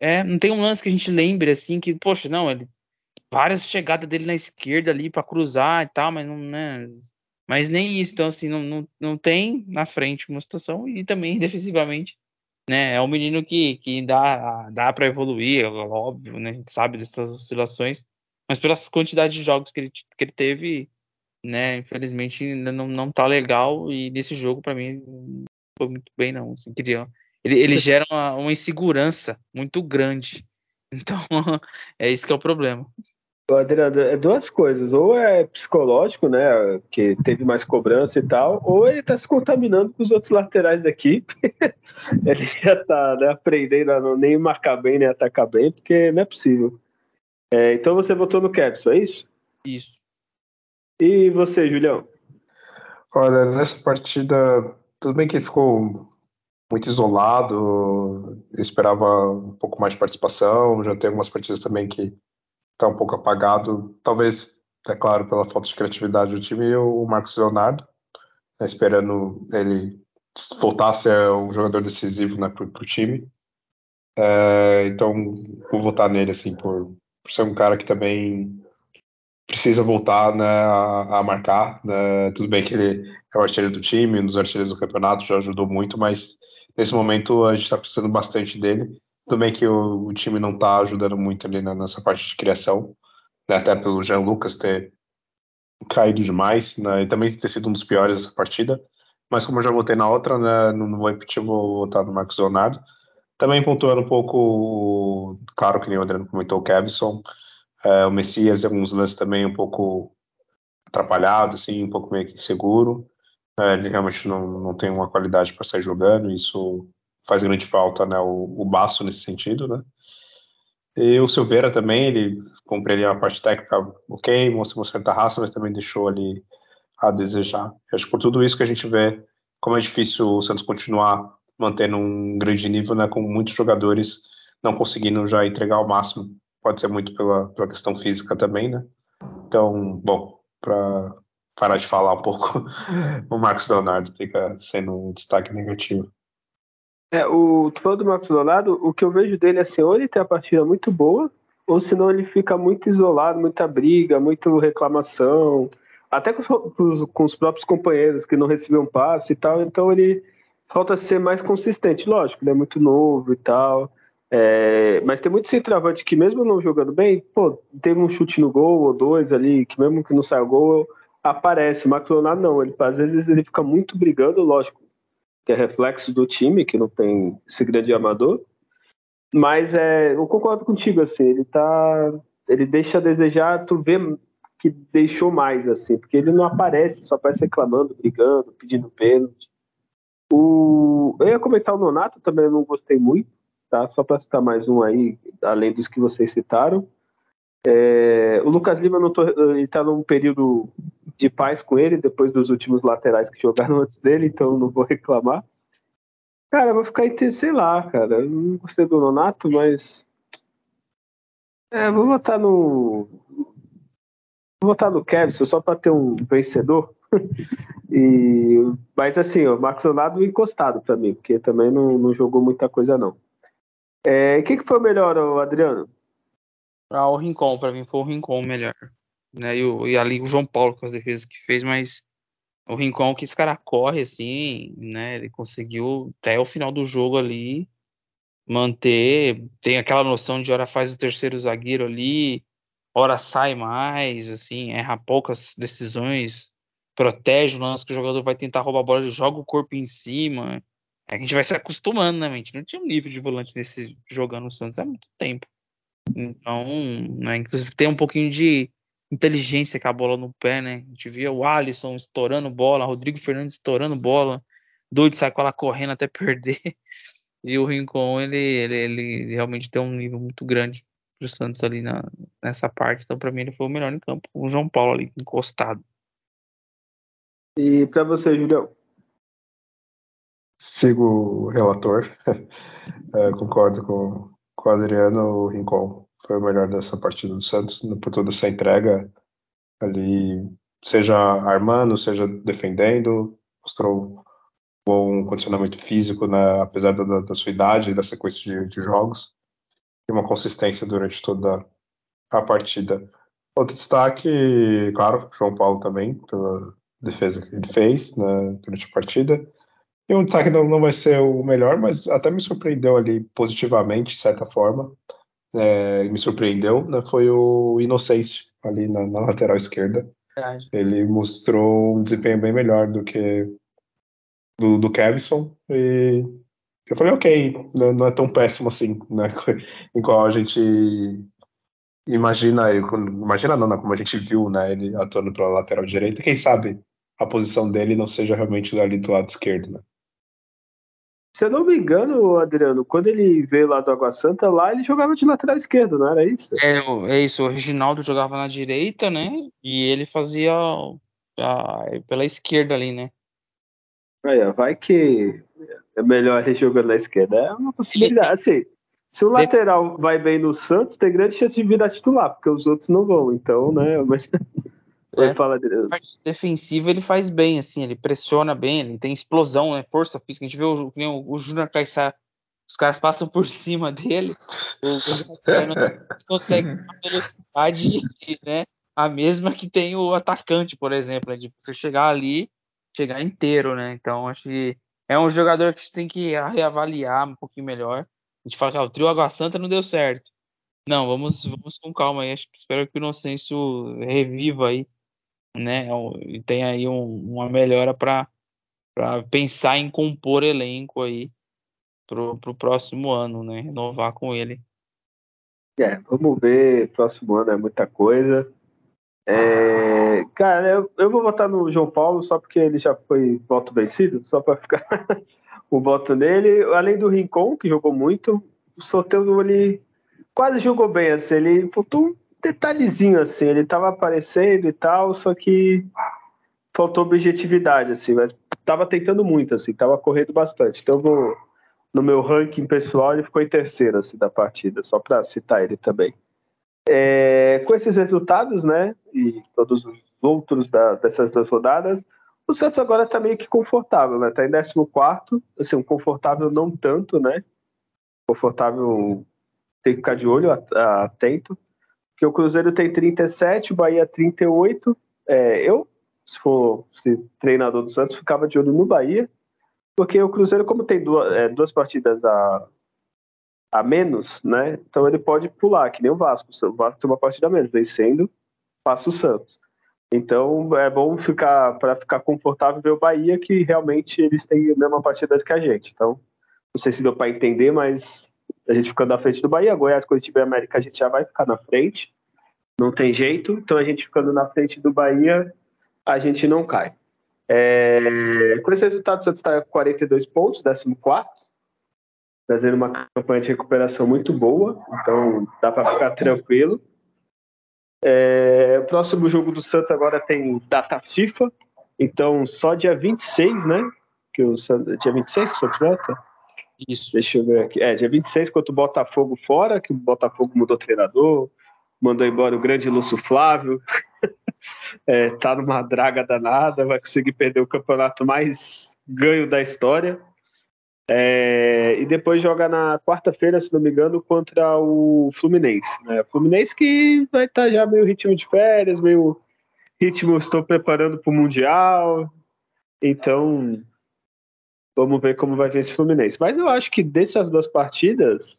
É, não tem um lance que a gente lembre assim que, poxa, não, ele várias chegadas dele na esquerda ali para cruzar e tal, mas não, né? Mas nem isso, então assim, não, não, não tem na frente uma situação e também defensivamente, né? É um menino que, que dá, dá para evoluir, é óbvio, né? A gente sabe dessas oscilações, mas pelas quantidades de jogos que ele, que ele teve, né? Infelizmente ainda não, não tá legal e nesse jogo para mim não foi muito bem não. Assim, queria, ele, ele gera uma, uma insegurança muito grande. Então é isso que é o problema. Adriano, é duas coisas. Ou é psicológico, né? Que teve mais cobrança e tal, ou ele tá se contaminando com os outros laterais da equipe. ele já tá né, aprendendo a não nem marcar bem, nem atacar bem, porque não é possível. É, então você votou no Capson, é isso? Isso. E você, Julião? Olha, nessa partida, tudo bem que ele ficou muito isolado, eu esperava um pouco mais de participação, já tem algumas partidas também que está um pouco apagado, talvez, é claro, pela falta de criatividade do time, e o Marcos Leonardo, né, esperando ele voltar a ser um jogador decisivo né, para o time. É, então, vou votar nele, assim, por, por, ser um cara que também precisa voltar né, a, a, marcar. Né? Tudo bem que ele é o artilheiro do time, um dos artilheiros do campeonato, já ajudou muito, mas nesse momento a gente está precisando bastante dele. Tudo bem que o, o time não está ajudando muito ali na, nessa parte de criação, né? até pelo Jean Lucas ter caído demais, né? e também ter sido um dos piores dessa partida. Mas como eu já votei na outra, né? não vou repetir, vou votar no Marcos Leonardo. Também pontuando um pouco, claro que nem o Adriano comentou, o Kevson, é, o Messias e alguns lances também um pouco atrapalhado, assim, um pouco meio que inseguro. É, ele realmente não, não tem uma qualidade para sair jogando, isso faz grande falta, né, o, o Baço nesse sentido, né. E o Silveira também, ele cumpre ali a parte técnica ok, mostrou uma certa raça, mas também deixou ali a desejar. Eu acho que por tudo isso que a gente vê como é difícil o Santos continuar mantendo um grande nível, né, com muitos jogadores não conseguindo já entregar o máximo. Pode ser muito pela, pela questão física também, né. Então, bom, para parar de falar um pouco, o Marcos Leonardo fica sendo um destaque negativo. É, o, tu do Marcos Leonardo, o que eu vejo dele é assim, ou ele tem a partida muito boa, ou senão ele fica muito isolado, muita briga, muita reclamação, até com os, com os próprios companheiros que não recebiam passe e tal, então ele falta ser mais consistente, lógico, ele é muito novo e tal, é, mas tem muito centroavante que mesmo não jogando bem, pô, teve um chute no gol ou dois ali, que mesmo que não saia gol, aparece. O Marcos Leonardo não, ele, às vezes ele fica muito brigando, lógico, que é reflexo do time, que não tem esse grande amador. Mas é, eu concordo contigo, assim, ele tá. Ele deixa a desejar, tu vê que deixou mais, assim, porque ele não aparece, só aparece reclamando, brigando, pedindo pênalti. O... Eu ia comentar o Nonato, também não gostei muito, tá? Só para citar mais um aí, além dos que vocês citaram. É... O Lucas Lima não tô... ele tá num período de paz com ele, depois dos últimos laterais que jogaram antes dele, então não vou reclamar. Cara, vou ficar em sei lá, cara. Eu não gostei do Nonato, mas. É, vou votar no. Vou votar no Kevin só para ter um vencedor. e, mas assim, o Marcos Leonardo encostado para mim, porque também não, não jogou muita coisa, não. É, que, que foi melhor, Adriano? Ah, o Rincon, para mim foi o Rincon melhor. Né? E, o, e ali o João Paulo com as defesas que fez, mas o Rincon que esse cara corre assim, né? Ele conseguiu até o final do jogo ali manter, tem aquela noção de hora faz o terceiro zagueiro ali, hora sai mais, assim, erra poucas decisões, protege o lance que o jogador vai tentar roubar a bola, ele joga o corpo em cima. A gente vai se acostumando, né? A gente não tinha um nível de volante desse jogando no Santos há muito tempo. Então, né, inclusive tem um pouquinho de inteligência com a bola no pé, né? A gente via o Alisson estourando bola, Rodrigo Fernandes estourando bola, doido sai com ela correndo até perder. E o Rincon, ele, ele, ele realmente tem um nível muito grande pro Santos ali na, nessa parte. Então, para mim, ele foi o melhor em campo. O João Paulo ali, encostado. E para você, Julião? Sigo o relator. é, concordo com, com o Adriano. O Rincon foi o melhor dessa partida do Santos, por toda essa entrega ali, seja armando, seja defendendo. Mostrou bom condicionamento físico, né, apesar da, da, sua idade e da sequência de, de jogos, e uma consistência durante toda a partida. Outro destaque, claro, João Paulo também, pela defesa que ele fez né, durante a partida. E um destaque não, não vai ser o melhor, mas até me surpreendeu ali positivamente, de certa forma. É, me surpreendeu, né, foi o Inocêncio, ali na, na lateral esquerda. Verdade. Ele mostrou um desempenho bem melhor do que do, do Kevson e eu falei, ok, não é tão péssimo assim, né? Em qual a gente imagina, imagina não, né? como a gente viu, né? Ele atuando pela lateral direita, quem sabe a posição dele não seja realmente ali do lado esquerdo, né? Se eu não me engano, Adriano, quando ele veio lá do Água Santa, lá ele jogava de lateral esquerdo, não era isso? É, é isso, o Reginaldo jogava na direita, né? E ele fazia a, pela esquerda ali, né? Aí, vai que é melhor ele jogando na esquerda. É uma possibilidade. Assim, se o lateral vai bem no Santos, tem grande chance de virar titular, porque os outros não vão. Então, né? Mas... É, fala de... parte defensiva ele faz bem, assim, ele pressiona bem, ele tem explosão, né? Força física. A gente vê o, o, o Júnior Caissá, os caras passam por cima dele, o, o consegue uma velocidade, né? A mesma que tem o atacante, por exemplo, né? De você chegar ali chegar inteiro, né? Então acho que é um jogador que você tem que reavaliar um pouquinho melhor. A gente fala que ah, o trio Água Santa não deu certo. Não, vamos, vamos com calma aí. Acho, espero que o Inocêncio reviva aí, né? E tenha aí um, uma melhora para pensar em compor elenco aí pro, pro próximo ano, né? Renovar com ele. É, vamos ver. Próximo ano é muita coisa. É, cara, eu, eu, vou votar no João Paulo só porque ele já foi voto vencido, só para ficar o voto nele. Além do Rincon, que jogou muito, o sorteio ele quase jogou bem, assim, ele faltou detalhezinho assim, ele tava aparecendo e tal, só que faltou objetividade, assim, mas tava tentando muito, assim, tava correndo bastante. Então vou, no meu ranking pessoal, ele ficou em terceiro, assim, da partida, só para citar ele também. É, com esses resultados, né, e todos os outros da, dessas duas rodadas, o Santos agora está meio que confortável, né? Está em 14, assim, um confortável não tanto, né? Confortável tem que ficar de olho, atento. Porque o Cruzeiro tem 37, o Bahia 38. É, eu, se for se treinador do Santos, ficava de olho no Bahia, porque o Cruzeiro, como tem duas, é, duas partidas a, a menos, né? Então ele pode pular, que nem o Vasco. O Vasco tem uma partida a menos, vencendo, passa o Santos. Então é bom ficar para ficar confortável ver o Bahia, que realmente eles têm a mesma partida que a gente. Então, não sei se deu para entender, mas a gente ficando à frente do Bahia, Goiás, Curitiba e América, a gente já vai ficar na frente. Não tem jeito, então a gente ficando na frente do Bahia, a gente não cai. É, com esse resultado, o Santos está com 42 pontos, 14, fazendo uma campanha de recuperação muito boa, então dá para ficar tranquilo. É, o próximo jogo do Santos agora tem data FIFA, então só dia 26, né? Que o Santos, dia 26 que o Santos volta? Isso. Deixa eu ver aqui. É, dia 26 contra o Botafogo fora, que o Botafogo mudou treinador, mandou embora o grande Lúcio Flávio. é, tá numa draga danada, vai conseguir perder o campeonato mais ganho da história. É, e depois joga na quarta-feira, se não me engano, contra o Fluminense. Né? Fluminense que vai estar tá já meio ritmo de férias, meio ritmo, estou preparando para o Mundial. Então, vamos ver como vai ver esse Fluminense. Mas eu acho que dessas duas partidas,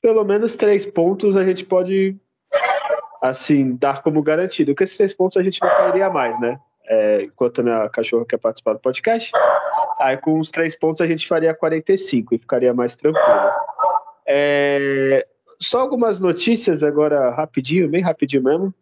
pelo menos três pontos a gente pode assim dar como garantido. Porque esses três pontos a gente não cairia mais, né? É, enquanto a cachorra quer participar do podcast. Aí com os três pontos a gente faria 45 e ficaria mais tranquilo. É, só algumas notícias agora rapidinho, bem rapidinho mesmo.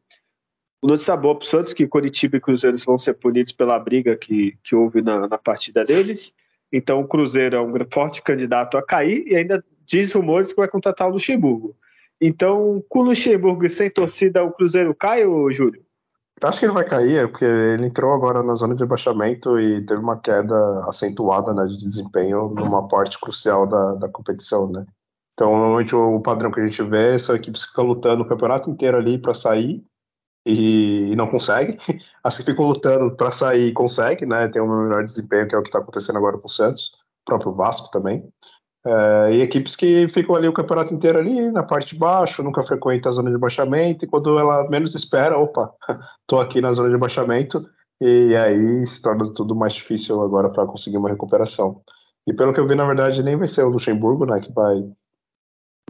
Notícia boa para o Santos que Curitiba e Cruzeiro vão ser punidos pela briga que, que houve na, na partida deles. Então o Cruzeiro é um forte candidato a cair e ainda diz rumores que vai contratar o Luxemburgo. Então, com o Luxemburgo e sem torcida, o Cruzeiro cai, ou Júlio? Acho que ele vai cair, é porque ele entrou agora na zona de abaixamento e teve uma queda acentuada né, de desempenho numa parte crucial da, da competição, né? Então, normalmente o padrão que a gente vê é são equipes que ficam lutando o campeonato inteiro ali para sair e, e, não conseguem. As que ficam lutando para sair conseguem, né? Tem um melhor desempenho, que é o que está acontecendo agora com o Santos, o próprio Vasco também. É, e equipes que ficam ali o campeonato inteiro ali na parte de baixo, nunca frequentam a zona de baixamento, e quando ela menos espera, opa, tô aqui na zona de baixamento, e aí se torna tudo mais difícil agora para conseguir uma recuperação. E pelo que eu vi, na verdade, nem vai ser o Luxemburgo, né, que vai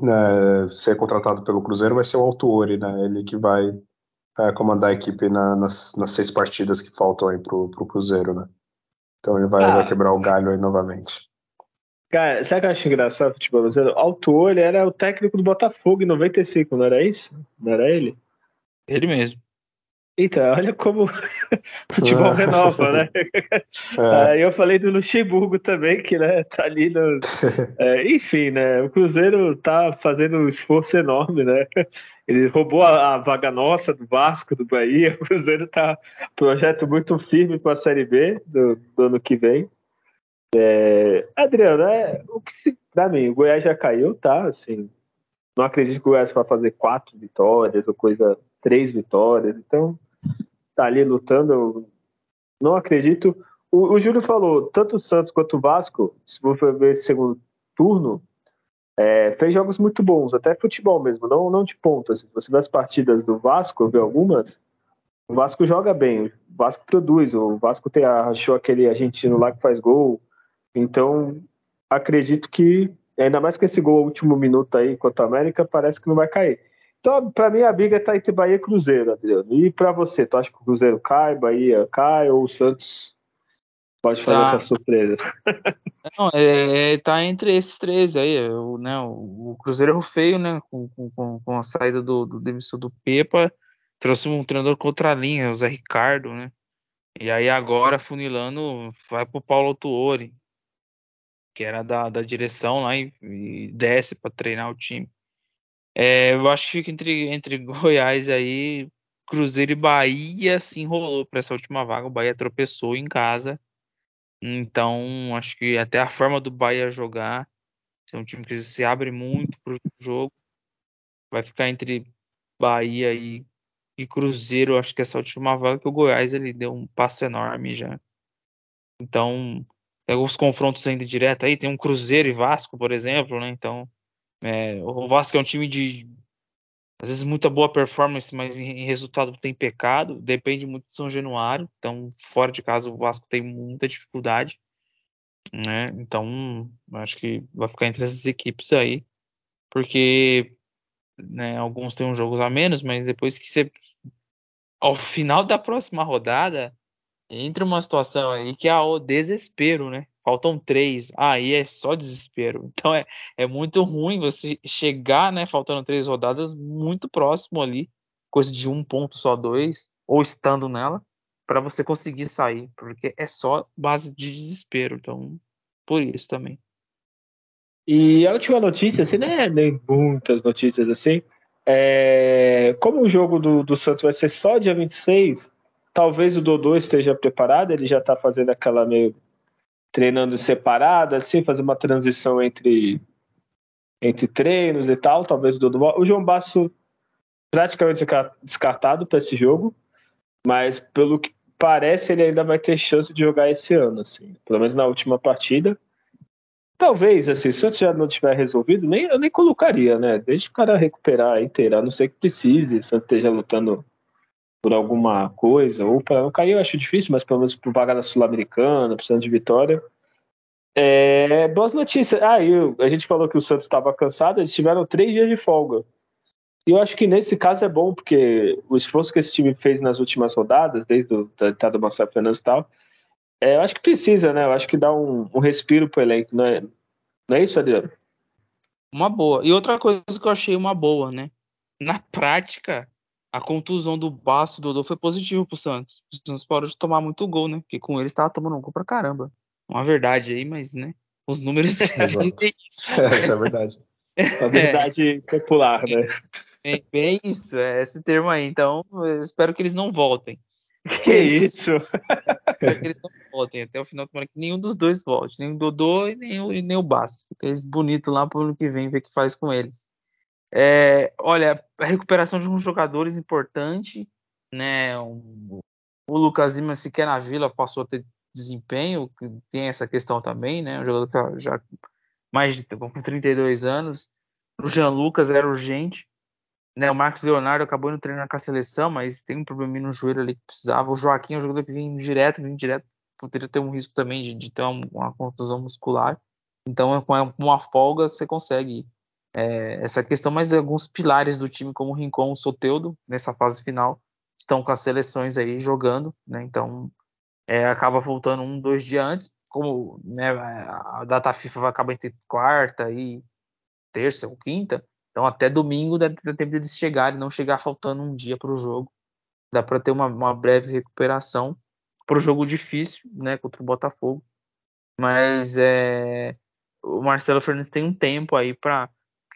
né, ser contratado pelo Cruzeiro, vai ser o Altuori, né, ele que vai é, comandar a equipe na, nas, nas, seis partidas que faltam aí pro, pro Cruzeiro, né. Então ele vai, ah. vai quebrar o galho aí novamente. Cara, sabe o que eu acho engraçado futebol brasileiro? O autor, ele era o técnico do Botafogo em 95, não era isso? Não era ele? Ele mesmo. Então, olha como futebol renova, né? É. Aí eu falei do Luxemburgo também, que né, tá ali no. É, enfim, né? O Cruzeiro tá fazendo um esforço enorme, né? Ele roubou a, a vaga nossa do Vasco, do Bahia. O Cruzeiro tá projeto muito firme para a Série B do, do ano que vem. É, Adriano, é, o que mim, o Goiás já caiu, tá? Assim, não acredito que o Goiás vai fazer quatro vitórias ou coisa, três vitórias, então tá ali lutando. Não acredito. O, o Júlio falou, tanto o Santos quanto o Vasco, se você ver esse segundo turno, é, fez jogos muito bons, até futebol mesmo, não, não de ponta. Se você vê as partidas do Vasco, eu vi algumas, o Vasco joga bem, o Vasco produz, o Vasco tem, achou aquele argentino lá que faz gol, então, acredito que, ainda mais com esse gol último minuto aí contra a América, parece que não vai cair. Então, para mim, a briga está entre Bahia e Cruzeiro, Adriano. E para você, tu acha que o Cruzeiro cai, Bahia cai, ou o Santos pode fazer tá. essa surpresa? Não, é, é, tá entre esses três aí. O, né, o, Cruzeiro errou feio, né? Com, com, com a saída do, do demissão do Pepa. Trouxe um treinador contra a linha, o Zé Ricardo, né? E aí agora, funilando, vai pro Paulo Tuori que era da, da direção lá e, e desce para treinar o time. É, eu acho que fica entre, entre Goiás aí, Cruzeiro e Bahia se enrolou para essa última vaga. O Bahia tropeçou em casa. Então, acho que até a forma do Bahia jogar, é um time que se abre muito para o jogo. Vai ficar entre Bahia e, e Cruzeiro. Acho que essa última vaga que o Goiás ele deu um passo enorme já. Então, tem alguns confrontos ainda direto aí, tem um Cruzeiro e Vasco, por exemplo, né? Então, é, o Vasco é um time de às vezes muita boa performance, mas em, resultado tem pecado, depende muito de São Januário, então fora de casa o Vasco tem muita dificuldade, né? Então, acho que vai ficar entre essas equipes aí, porque né, alguns têm jogos a menos, mas depois que você ao final da próxima rodada entra uma situação aí que é o desespero, né? Faltam três, aí é só desespero. Então é, é muito ruim você chegar, né? Faltando três rodadas, muito próximo ali coisa de um ponto só dois, ou estando nela, para você conseguir sair, porque é só base de desespero. Então, por isso também. E a última notícia, assim, né? Nem muitas notícias assim. É, como o jogo do, do Santos vai ser só dia 26, talvez o Dodô esteja preparado, ele já está fazendo aquela meio treinando separado, assim, fazer uma transição entre entre treinos e tal, talvez o. O João Basso praticamente descartado para esse jogo, mas pelo que parece ele ainda vai ter chance de jogar esse ano, assim, pelo menos na última partida. Talvez, assim, se o já não tiver resolvido, nem, eu nem colocaria, né? Deixa o cara recuperar inteiro, a não ser que precise, se ele esteja lutando por alguma coisa, ou para cair, eu acho difícil, mas pelo menos por vaga na Sul-Americana, precisando de vitória. É, boas notícias. Ah, eu, a gente falou que o Santos estava cansado, eles tiveram três dias de folga. E eu acho que nesse caso é bom, porque o esforço que esse time fez nas últimas rodadas, desde o da do Marcelo Fernandes e tal, é, eu acho que precisa, né? Eu acho que dá um, um respiro pro elenco, não é, não é isso, Adriano? Uma boa. E outra coisa que eu achei uma boa, né? Na prática, a contusão do Baço do Dodô foi positivo pro Santos. O Santos parou de tomar muito gol, né? Porque com ele estava tomando um gol pra caramba. Uma verdade aí, mas, né? Os números. É, isso é verdade. Uma verdade é. popular, né? É bem isso, é esse termo aí. Então, espero que eles não voltem. Que isso? Espero que eles não voltem até o final do ano, que nenhum dos dois volte, nem o Dodô e nem o, e nem o Basso. Fica eles bonitos lá pro ano que vem, ver o que faz com eles. É, olha, a recuperação de uns jogadores importante, né? Um, o Lucas Lima sequer na Vila passou a ter desempenho, tem essa questão também, né? Um jogador que já mais de com 32 anos. O Jean Lucas era urgente. Né, o Marcos Leonardo acabou indo treinar com a seleção, mas tem um probleminha no joelho ali que precisava. O Joaquim é um jogador que vinha direto, vinha direto, poderia ter um risco também de, de ter uma, uma contusão muscular. Então, com uma folga, você consegue é, essa questão, mas alguns pilares do time, como o Rincon, o Soteudo, nessa fase final, estão com as seleções aí jogando, né? Então, é, acaba voltando um, dois dias antes, como né, a data FIFA vai acabar entre quarta e terça ou quinta, então, até domingo dá, tempo de chegar e não chegar faltando um dia para o jogo. Dá para ter uma, uma, breve recuperação para o jogo difícil, né, contra o Botafogo. Mas é, o Marcelo Fernandes tem um tempo aí para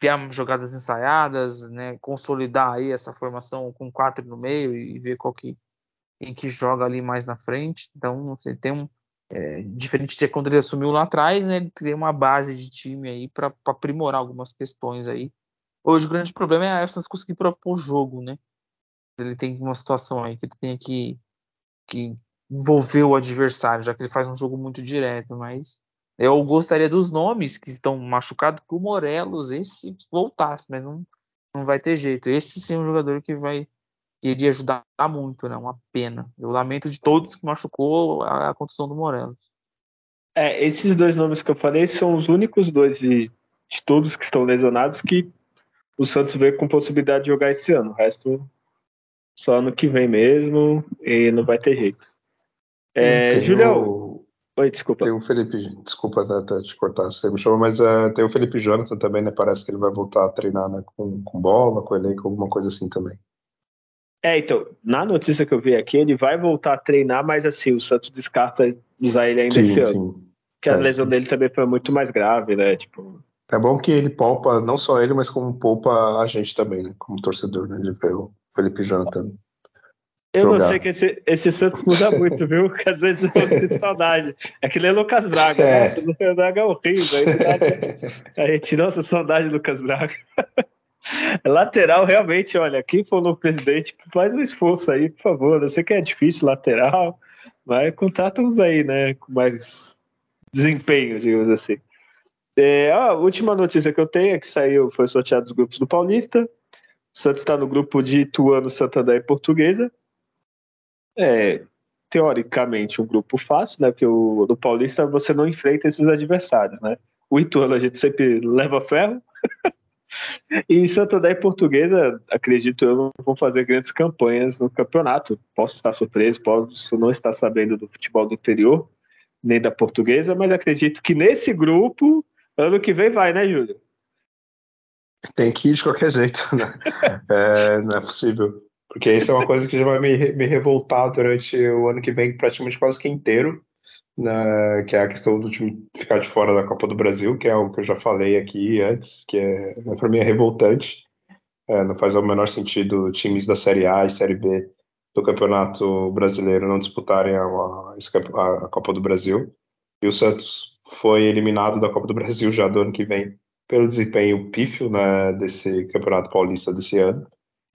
criar jogadas ensaiadas, né, consolidar aí essa formação com quatro no meio e ver qual que em que joga ali mais na frente. Então, você tem um é, diferente de quando ele assumiu lá atrás, né, ele tem uma base de time aí para aprimorar algumas questões aí Hoje o grande problema é a Santos conseguir propor o jogo, né? Ele tem uma situação aí que ele tem que, que envolver o adversário, já que ele faz um jogo muito direto, mas eu gostaria dos nomes que estão machucados que o Morelos, esse voltasse, mas não, não vai ter jeito. Esse sim é um jogador que vai que iria ajudar muito, né? Uma pena. Eu lamento de todos que machucou a, a contusão do Morelos. É, esses dois nomes que eu falei são os únicos dois de, de todos que estão lesionados que o Santos vê com possibilidade de jogar esse ano. O resto só ano que vem mesmo e não vai ter jeito. É, Julião. Oi, desculpa. Tem o Felipe, desculpa até te cortar, você me chama, mas uh, tem o Felipe Jonathan também, né? Parece que ele vai voltar a treinar né, com, com bola, com elenco, alguma coisa assim também. É, então, na notícia que eu vi aqui, ele vai voltar a treinar, mas assim, o Santos descarta usar ele ainda sim, esse ano. Sim. Porque a é, lesão sim. dele também foi muito mais grave, né? Tipo, é bom que ele poupa não só ele, mas como poupa a gente também, né? Como torcedor, né? De ver o Felipe Jonathan. Eu jogar. não sei que esse, esse Santos muda muito, viu? Porque às vezes eu tenho saudade. É que nem Lucas Braga. É. Nossa, Lucas Braga é horrível. Aí, a gente, nossa, saudade do Lucas Braga. lateral, realmente, olha, quem for no presidente, faz um esforço aí, por favor. Eu sei que é difícil lateral, mas contrata uns aí, né? Com mais desempenho, digamos assim. É, a última notícia que eu tenho é que saiu, foi sorteado os grupos do Paulista. O Santos está no grupo de Ituano, Santander e Portuguesa. É, teoricamente, um grupo fácil, né? Porque o do Paulista você não enfrenta esses adversários, né? O Ituano a gente sempre leva ferro. e Santander e Portuguesa, acredito eu, vão fazer grandes campanhas no campeonato. Posso estar surpreso, posso não estar sabendo do futebol do interior, nem da portuguesa, mas acredito que nesse grupo Ano que vem vai, né, Júlio? Tem que ir de qualquer jeito, né? é, não é possível. Porque isso é uma coisa que já vai me, me revoltar durante o ano que vem, praticamente quase que inteiro, né, que é a questão do time ficar de fora da Copa do Brasil, que é algo que eu já falei aqui antes, que é, para mim é revoltante. É, não faz o menor sentido times da Série A e Série B do Campeonato Brasileiro não disputarem a, a, a Copa do Brasil. E o Santos foi eliminado da Copa do Brasil já do ano que vem pelo desempenho pífio né, desse Campeonato Paulista desse ano.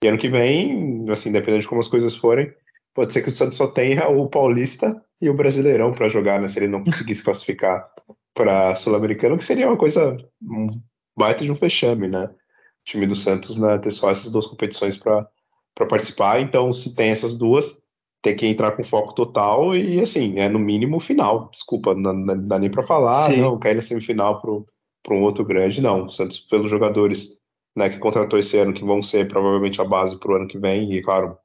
E ano que vem, assim, dependendo de como as coisas forem, pode ser que o Santos só tenha o Paulista e o Brasileirão para jogar, né? Se ele não conseguisse classificar para Sul-Americano, que seria uma coisa um baita de um fechame, né? O time do Santos né, ter só essas duas competições para participar. Então, se tem essas duas, tem que entrar com foco total e, assim, é no mínimo final. Desculpa, não, não dá nem para falar, Sim. não, cair na semifinal para um outro grande, não. O Santos, pelos jogadores né, que contratou esse ano, que vão ser provavelmente a base para o ano que vem, e claro,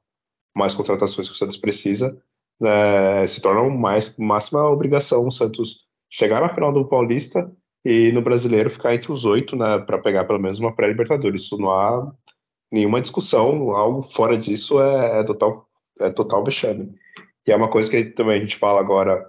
mais contratações que o Santos precisa, né, se torna mais máxima obrigação o Santos chegar na final do Paulista e no Brasileiro ficar entre os oito, né, para pegar pelo menos uma pré-Libertadores. Isso não há nenhuma discussão, algo fora disso é, é total, é total vexame. E é uma coisa que também a gente fala agora,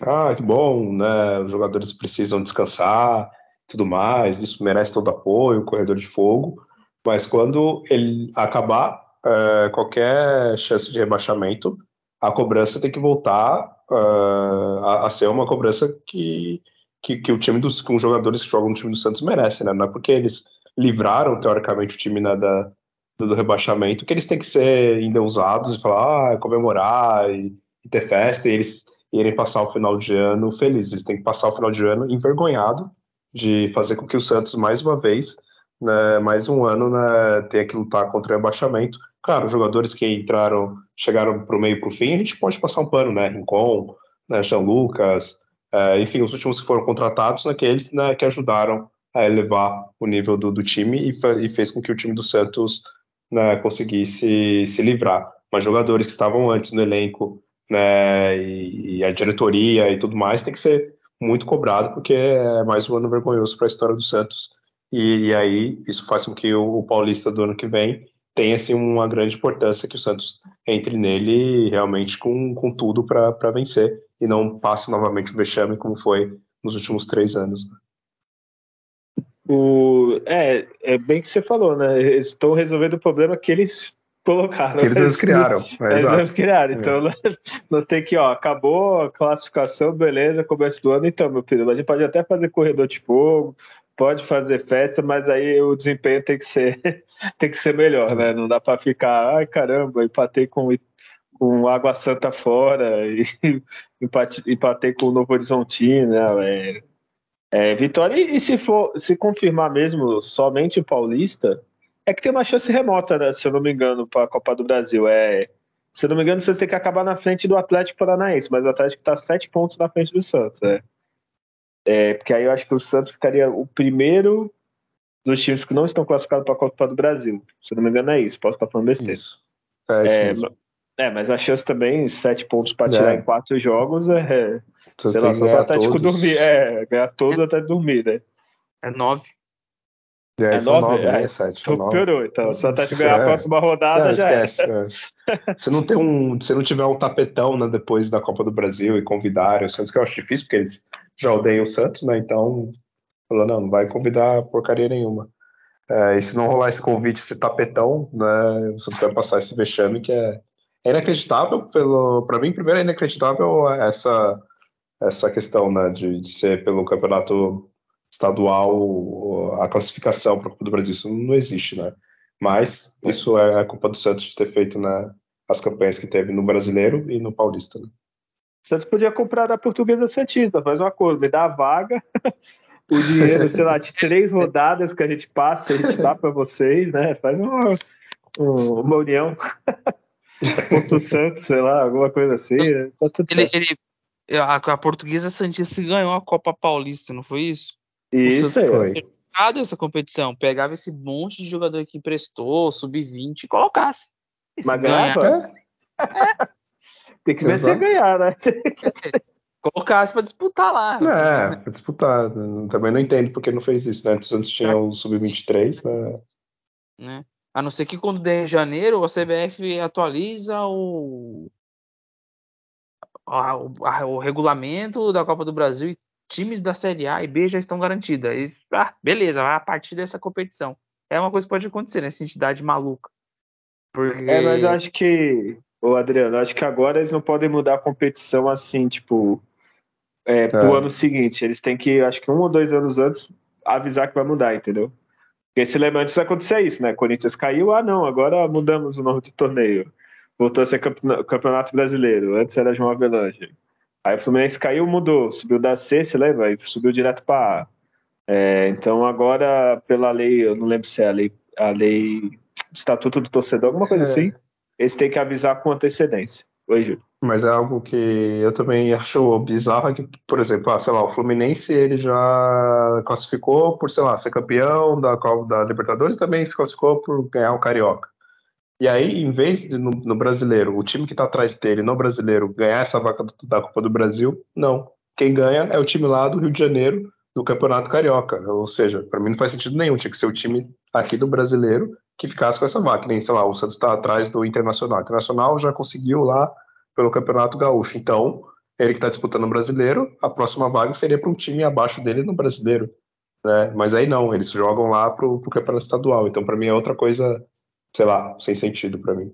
ah, que bom, né, os jogadores precisam descansar, tudo mais, isso merece todo apoio, corredor de fogo, mas quando ele acabar é, qualquer chance de rebaixamento, a cobrança tem que voltar uh, a, a, ser uma cobrança que, que, que, o time dos com os jogadores que jogam no time do Santos merecem, né? Não é porque eles livraram teoricamente o time né, da, do, do, rebaixamento que eles têm que ser endeusados e falar, ah, comemorar e, e ter festa e eles irem passar o final de ano felizes. Eles têm que passar o final de ano envergonhado de fazer com que o Santos, mais uma vez, né, mais um ano, né, tenha que lutar contra o rebaixamento. Claro, jogadores que entraram, chegaram para o meio para o fim, a gente pode passar um pano, né? Rincon, né, Jean Lucas, é, enfim, os últimos que foram contratados, naqueles né, né, que ajudaram a elevar o nível do, do time e, e, fez com que o time do Santos né, conseguisse se livrar. Mas jogadores que estavam antes no elenco, né, e, e a diretoria e tudo mais, tem que ser muito cobrado, porque é mais um ano vergonhoso para a história do Santos. E, e, aí isso faz com que o, o, Paulista do ano que vem tenha assim, uma grande importância que o Santos entre nele realmente com, com tudo para vencer e não passe novamente o vexame como foi nos últimos três anos. Né? O, é, é bem que você falou, né? Eles estão resolvendo o problema que eles colocaram. Que eles criaram. É, eles criaram. Então, é. não tem que, ó, acabou a classificação, beleza, começo do ano, então, meu filho, a gente pode até fazer corredor de fogo, pode fazer festa, mas aí o desempenho tem que ser, tem que ser melhor, né? Não dá para ficar, ai caramba, empatei com, com Água Santa fora, e empatei com o Novo Horizontino, né? É, é, vitória, e se for se confirmar mesmo somente o Paulista, é que tem uma chance remota, né, se eu não me engano, para a Copa do Brasil. É, se eu não me engano, você tem que acabar na frente do Atlético Paranaense, mas o Atlético está sete pontos na frente do Santos. É. é. porque aí eu acho que o Santos ficaria o primeiro dos times que não estão classificados para a Copa do Brasil. Se eu não me engano, é isso. Posso estar falando besteira. Isso. É, isso é, mesmo. é, mas a chance também, sete pontos para tirar é. em quatro jogos, é. sei lá, só o Atlético todos. dormir. É, ganhar todo até dormir, né? É nove. É, é são nove, nove né? É, sete. Então piorou. Então, se o Atlético ganhar a próxima rodada, não, já esquece, é. Se não tem um, se não tiver um tapetão né, depois da Copa do Brasil e convidarem os Santos, que eu acho difícil, porque eles já odeiam o Santos, né? Então, falou, não, não vai convidar porcaria nenhuma. É, e se não rolar esse convite, esse tapetão, né? O Santos vai passar esse vexame que é, é inacreditável pelo. para mim, primeiro é inacreditável essa, essa questão, né? De, de ser pelo campeonato estadual a classificação para a Copa do Brasil. Isso não existe, né? Mas isso é a culpa do Santos de ter feito né, as campanhas que teve no Brasileiro e no Paulista. Né? O Santos podia comprar da Portuguesa Santista, faz uma coisa, me dá a vaga, o dinheiro, sei lá, de três rodadas que a gente passa, a gente dá para vocês, né? Faz uma, uma união. Ponto Santos, sei lá, alguma coisa assim. Né? Tá ele, ele, a, a Portuguesa Santista ganhou a Copa Paulista, não foi isso? Isso aí. Foi. essa competição, pegava esse monte de jogador que emprestou, sub-20 e colocasse. Mas ganhava? É. Tem que ver se ganhar, né? Colocasse para disputar lá. É, para disputar. Também não entendo porque não fez isso, né? Antes tinha o sub-23, né? né? A não ser que quando der janeiro, a CBF atualiza o, a, o regulamento da Copa do Brasil e times da Série A e B já estão garantidos. ah, beleza, vai a partir dessa competição. É uma coisa que pode acontecer nessa entidade maluca. Porque... É, mas eu acho que, ô Adriano, acho que agora eles não podem mudar a competição assim, tipo, é, pro é. ano seguinte. Eles têm que, acho que um ou dois anos antes, avisar que vai mudar, entendeu? Porque se lembra antes acontecer isso, né? Corinthians caiu, ah não, agora mudamos o nome do torneio. Voltou a ser campeonato brasileiro. Antes era João Avelange. Aí o Fluminense caiu, mudou, subiu da C, se lembra? E subiu direto para A. É, então agora, pela lei, eu não lembro se é a lei, a lei Estatuto do Torcedor, alguma coisa é. assim, eles têm que avisar com antecedência. Oi, Júlio. Mas é algo que eu também acho bizarro, é que, por exemplo, ah, sei lá, o Fluminense ele já classificou por, sei lá, ser campeão da, da Libertadores, também se classificou por ganhar o Carioca. E aí, em vez de no, no brasileiro, o time que está atrás dele no brasileiro ganhar essa vaca da Copa do Brasil, não. Quem ganha é o time lá do Rio de Janeiro, do Campeonato Carioca. Ou seja, para mim não faz sentido nenhum. Tinha que ser o time aqui do brasileiro que ficasse com essa vaca. Nem, sei lá, o Santos está atrás do Internacional. O Internacional já conseguiu lá pelo Campeonato Gaúcho. Então, ele que está disputando o brasileiro, a próxima vaga seria para um time abaixo dele no brasileiro. Né? Mas aí não, eles jogam lá para o Campeonato Estadual. Então, para mim, é outra coisa, sei lá, sem sentido para mim.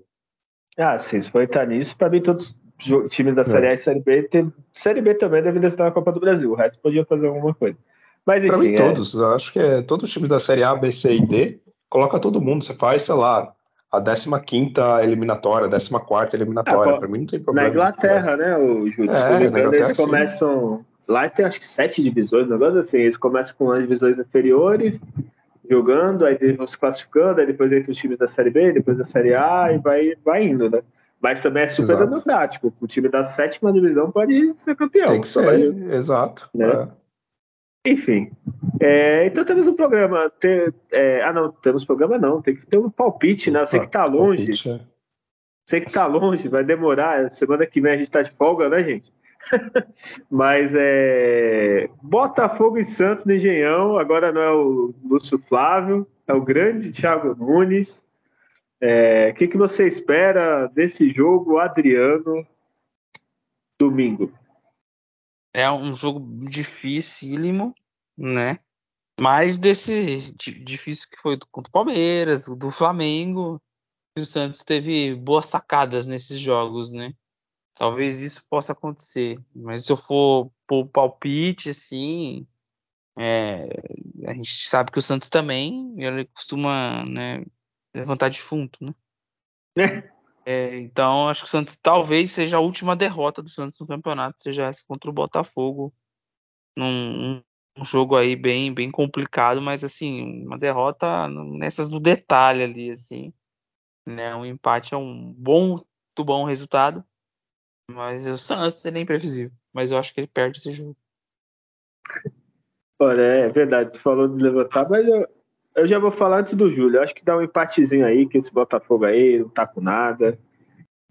Ah, sim, se entrar nisso, para mim todos os times da Série A e Série B, tem, Série B também devem estar na Copa do Brasil, o resto podia fazer alguma coisa. Mas enfim. Pra mim, é... todos, eu acho que é todos os times da Série A, B, C e D, coloca todo mundo, você faz, sei lá, a 15 eliminatória, a 14 eliminatória. Ah, para mim não tem problema. Na Inglaterra, né, o Júlio? É, engano, eles começam. Sim. Lá tem acho que sete divisões, um negócio assim. Eles começam com as divisões inferiores, jogando, aí eles vão se classificando, aí depois entra os times da Série B, depois da Série A e vai, vai indo, né? Mas também é super exato. democrático. O time da sétima divisão pode ser campeão. Tem que ser, exato. Né? É. Enfim. É, então temos um programa. Tem, é, ah, não, temos programa não. Tem que ter um palpite, né? Eu sei que tá longe. Palpite, é. Sei que tá longe, vai demorar. Semana que vem a gente tá de folga, né, gente? Mas é. Botafogo e Santos no Engenhão. Agora não é o Lúcio Flávio, é o grande Thiago Nunes. É, o que, que você espera desse jogo, Adriano, domingo? É um jogo dificílimo, né? Mas desse difícil que foi contra o Palmeiras, do Flamengo, o Santos teve boas sacadas nesses jogos, né? Talvez isso possa acontecer. Mas se eu for por palpite, assim, é, a gente sabe que o Santos também ele costuma né, levantar defunto, né? É, então, acho que o Santos talvez seja a última derrota do Santos no campeonato, seja essa contra o Botafogo. Num um jogo aí bem, bem complicado, mas assim, uma derrota nessas do detalhe ali, assim. Né? Um empate é um bom, muito bom resultado. Mas o Santos é nem previsível. Mas eu acho que ele perde esse jogo. Olha, é verdade, tu falou de levantar, mas eu, eu já vou falar antes do Júlio. Acho que dá um empatezinho aí, que esse Botafogo aí não tá com nada.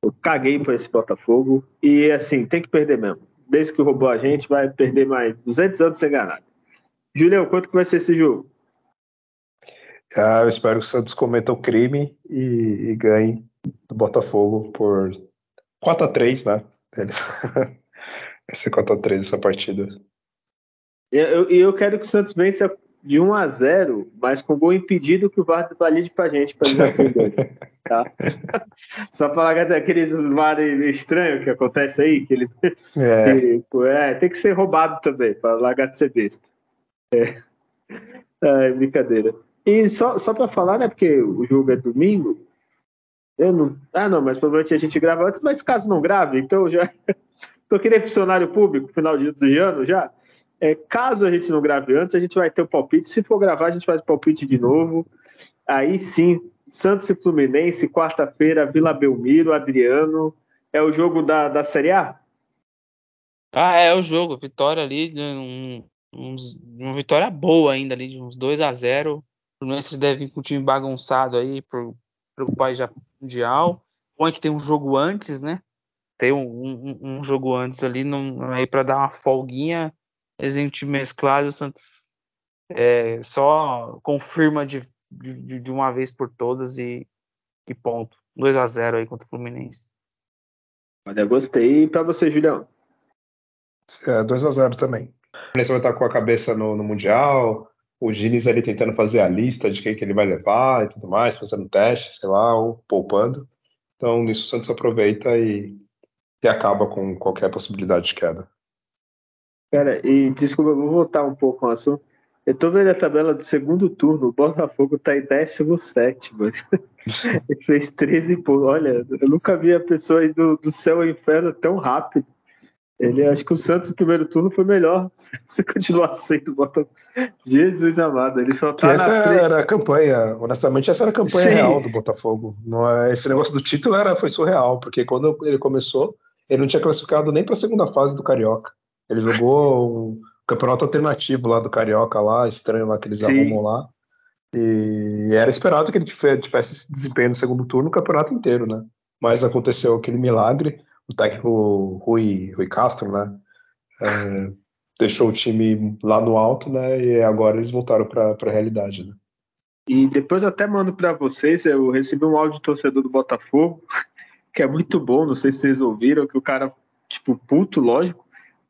Eu caguei por esse Botafogo. E assim, tem que perder mesmo. Desde que roubou a gente, vai perder mais 200 anos sem ganhar. Julião, quanto que vai ser esse jogo? Ah, eu espero que o Santos cometa o crime e, e ganhe do Botafogo por 4 a 3 né? Eles... vai ser 4 a 3 essa partida. E eu, eu, quero que o Santos vença de 1 a 0 mas com gol impedido que o VAR valide pra gente, pra eles aprenderem. tá? Só pra largar aqueles VAR estranhos que acontece aí, que ele. É. Que, é, tem que ser roubado também, pra largar de ser besta. É. é brincadeira. E só, só pra falar, né, porque o jogo é domingo, eu não. Ah, não, mas provavelmente a gente grava antes, mas caso não grave, então já. Tô querendo funcionário público, final de, do ano já. É, caso a gente não grave antes, a gente vai ter o palpite. Se for gravar, a gente faz o palpite de novo. Aí sim, Santos e Fluminense, quarta-feira, Vila Belmiro, Adriano. É o jogo da, da Série A? Ah, é o jogo. Vitória ali, um, um, uma vitória boa ainda ali, de uns 2 a 0 O Fluminense deve vir com o time bagunçado aí o país já mundial. Bom é que tem um jogo antes, né? Tem um, um, um jogo antes ali no, aí para dar uma folguinha exemplo time mesclado, o Santos é, só confirma de de, de uma vez por todas e, e ponto. 2 a 0 aí contra o Fluminense. Olha, gostei. E pra você, Julião? É, 2 a 0 também. O Fluminense vai estar com a cabeça no, no Mundial, o Diniz ali tentando fazer a lista de quem que ele vai levar e tudo mais, fazendo teste, sei lá, ou poupando. Então, nisso o Santos aproveita e, e acaba com qualquer possibilidade de queda. Cara, e desculpa, vou voltar um pouco no assunto. Eu tô vendo a tabela do segundo turno, o Botafogo tá em 17, mas ele fez 13 pontos. Olha, eu nunca vi a pessoa ir do, do céu ao inferno tão rápido. Ele acho que o Santos no primeiro turno foi melhor. Se continuar sendo Botafogo. Jesus amado, ele só tá que essa era a campanha, honestamente, essa era a campanha Sim. real do Botafogo. Não é, esse negócio do título era, foi surreal, porque quando ele começou, ele não tinha classificado nem para a segunda fase do Carioca. Ele jogou um campeonato alternativo lá do Carioca, lá, estranho lá que eles Sim. arrumam lá. E era esperado que ele tivesse esse desempenho no segundo turno o campeonato inteiro, né? Mas aconteceu aquele milagre o técnico Rui, Rui Castro, né? É, deixou o time lá no alto, né? E agora eles voltaram para a realidade, né? E depois até mando para vocês, eu recebi um áudio de torcedor do Botafogo, que é muito bom, não sei se vocês ouviram, que o cara, tipo, puto, lógico,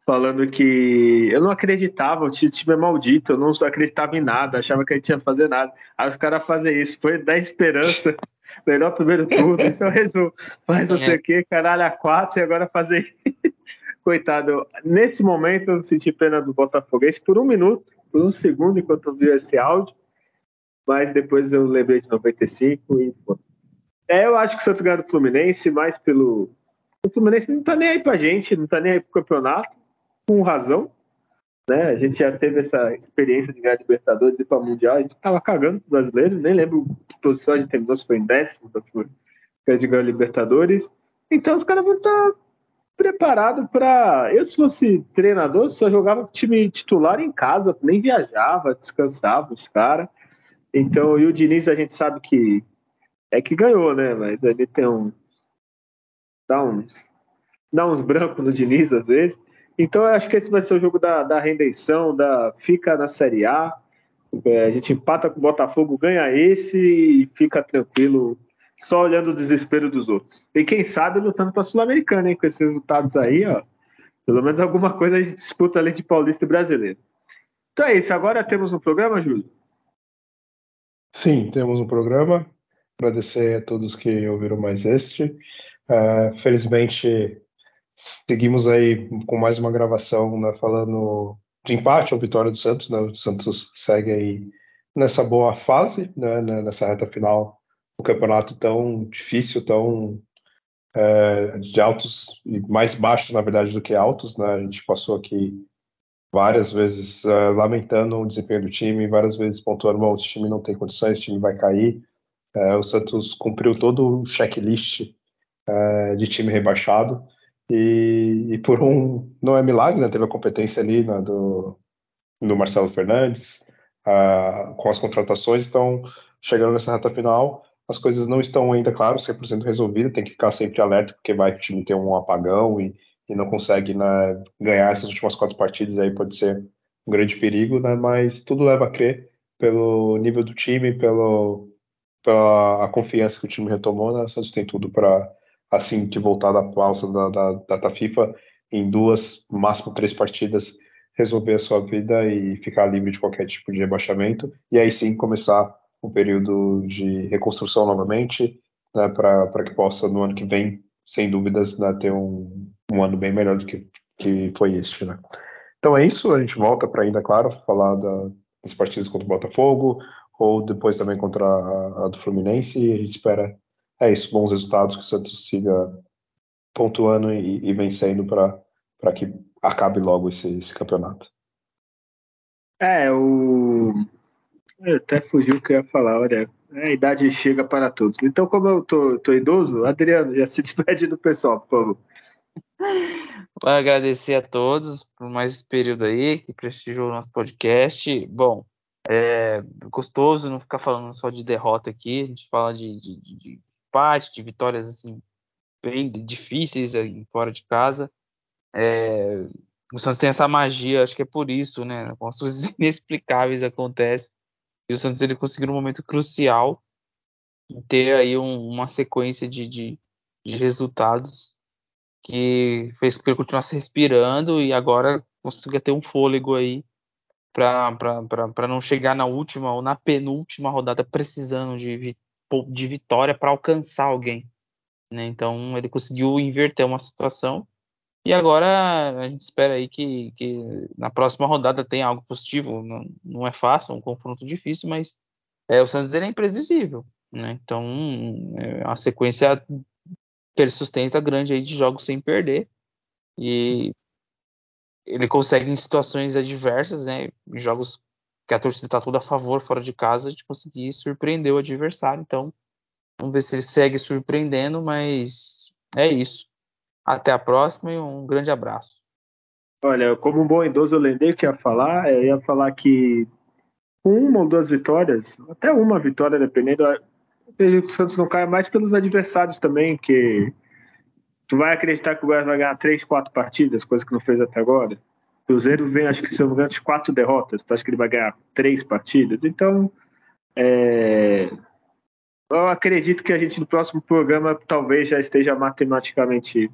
falando que eu não acreditava, o time é maldito, eu não acreditava em nada, achava que a gente ia fazer nada. Aí os caras fazem isso, foi dar esperança melhor primeiro turno, isso é o resumo. Mas não sei o que, caralho, a quatro e agora fazer. Coitado, nesse momento eu senti pena do Botafoguense por um minuto, por um segundo, enquanto eu vi esse áudio, mas depois eu lembrei de 95 e. Pô. É, eu acho que o Santos ganhou do Fluminense, mais pelo. O Fluminense não tá nem aí pra gente, não tá nem aí pro campeonato, com razão. Né? A gente já teve essa experiência de ganhar Libertadores e para Mundial, a gente estava cagando pro brasileiro, nem lembro que posição a gente terminou, se foi em décimo, que a gente ganhou Libertadores. Então os caras vão estar preparados para. Eu, se fosse treinador, só jogava time titular em casa, nem viajava, descansava os caras. Então, e o Diniz a gente sabe que é que ganhou, né? Mas ele tem um. dá uns. dá uns brancos no Diniz às vezes. Então eu acho que esse vai ser o jogo da, da redenção, da fica na Série A. É, a gente empata com o Botafogo, ganha esse e fica tranquilo, só olhando o desespero dos outros. E quem sabe lutando para a Sul-Americana, hein? Com esses resultados aí, ó. Pelo menos alguma coisa a gente disputa além de Paulista e Brasileiro. Então é isso. Agora temos um programa, Júlio? Sim, temos um programa. Agradecer a todos que ouviram mais este. Uh, felizmente Seguimos aí com mais uma gravação, né, falando de empate ou vitória do Santos, né? O Santos segue aí nessa boa fase, né, né nessa reta final do campeonato tão difícil, tão é, de altos e mais baixos, na verdade, do que altos, né? A gente passou aqui várias vezes uh, lamentando o desempenho do time, várias vezes pontuando, esse time não tem condições, esse time vai cair. Uh, o Santos cumpriu todo o checklist uh, de time rebaixado. E, e, por um, não é milagre, né? Teve a competência ali né, do, do Marcelo Fernandes, uh, com as contratações, então chegando nessa reta final, as coisas não estão ainda, claro, 100% resolvidas, tem que ficar sempre alerta, porque vai que o time ter um apagão e, e não consegue né, ganhar essas últimas quatro partidas, aí pode ser um grande perigo, né? Mas tudo leva a crer pelo nível do time, pelo, pela a confiança que o time retomou, né? Santos tem tudo para assim que voltar da pausa da, da data FIFA, em duas, máximo três partidas, resolver a sua vida e ficar livre de qualquer tipo de rebaixamento, e aí sim começar um período de reconstrução novamente, né, para que possa, no ano que vem, sem dúvidas, né, ter um, um ano bem melhor do que, que foi este. Né. Então é isso, a gente volta para ainda, claro, falar da, das partidas contra o Botafogo, ou depois também contra a, a do Fluminense, e a gente espera é isso, bons resultados, que o Santos siga pontuando e, e vencendo para que acabe logo esse, esse, campeonato. É, o. Eu até fugiu o que eu ia falar, olha. A idade chega para todos. Então, como eu tô, tô idoso, Adriano, já se despede do pessoal, por favor. Vou agradecer a todos por mais esse período aí que prestigiou o nosso podcast. Bom, é gostoso não ficar falando só de derrota aqui, a gente fala de, de, de empate, de vitórias assim bem difíceis fora de casa. É, o Santos tem essa magia, acho que é por isso, né? As coisas inexplicáveis acontecem. E o Santos ele conseguiu um momento crucial ter aí um, uma sequência de, de, de, resultados que fez com que ele continuasse respirando e agora consiga ter um fôlego aí para não chegar na última ou na penúltima rodada precisando de, de vitória para alcançar alguém. Né? Então ele conseguiu inverter uma situação e agora a gente espera aí que, que na próxima rodada tenha algo positivo. Não, não é fácil, é um confronto difícil, mas é, o Santos é imprevisível. Né? Então é uma sequência sustenta grande aí de jogos sem perder. E ele consegue em situações adversas, né? Jogos que a torcida está toda a favor, fora de casa, de conseguir surpreender o adversário. Então, vamos ver se ele segue surpreendendo, mas é isso. Até a próxima e um grande abraço. Olha, como um bom idoso, eu lembrei que ia falar. Eu ia falar que uma ou duas vitórias, até uma vitória, dependendo, eu vejo que o Santos não cai mais pelos adversários também, que Tu vai acreditar que o Goiás vai ganhar três, quatro partidas, coisa que não fez até agora? Cruzeiro vem, acho que se eu não de quatro derrotas. Tu acha que ele vai ganhar três partidas? Então, é... eu acredito que a gente no próximo programa talvez já esteja matematicamente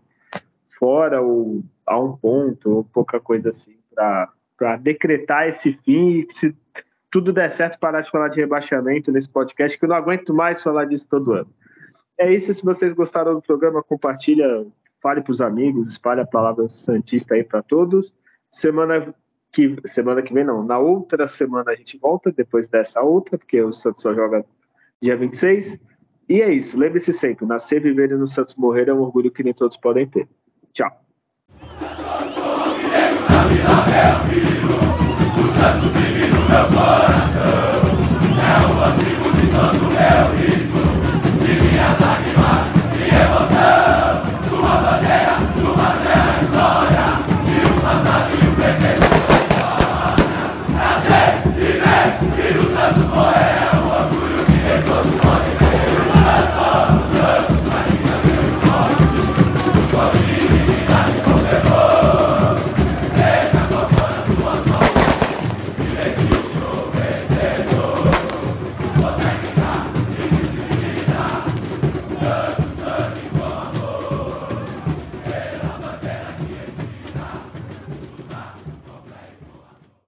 fora ou a um ponto ou pouca coisa assim para decretar esse fim e se tudo der certo parar de falar de rebaixamento nesse podcast que eu não aguento mais falar disso todo ano. É isso. Se vocês gostaram do programa, compartilha, fale para os amigos, espalhe a palavra santista aí para todos. Semana que semana que vem não, na outra semana a gente volta depois dessa outra, porque o Santos só joga dia 26. E é isso. Lembre-se sempre, nascer, viver e no Santos morrer é um orgulho que nem todos podem ter. Tchau. Santos,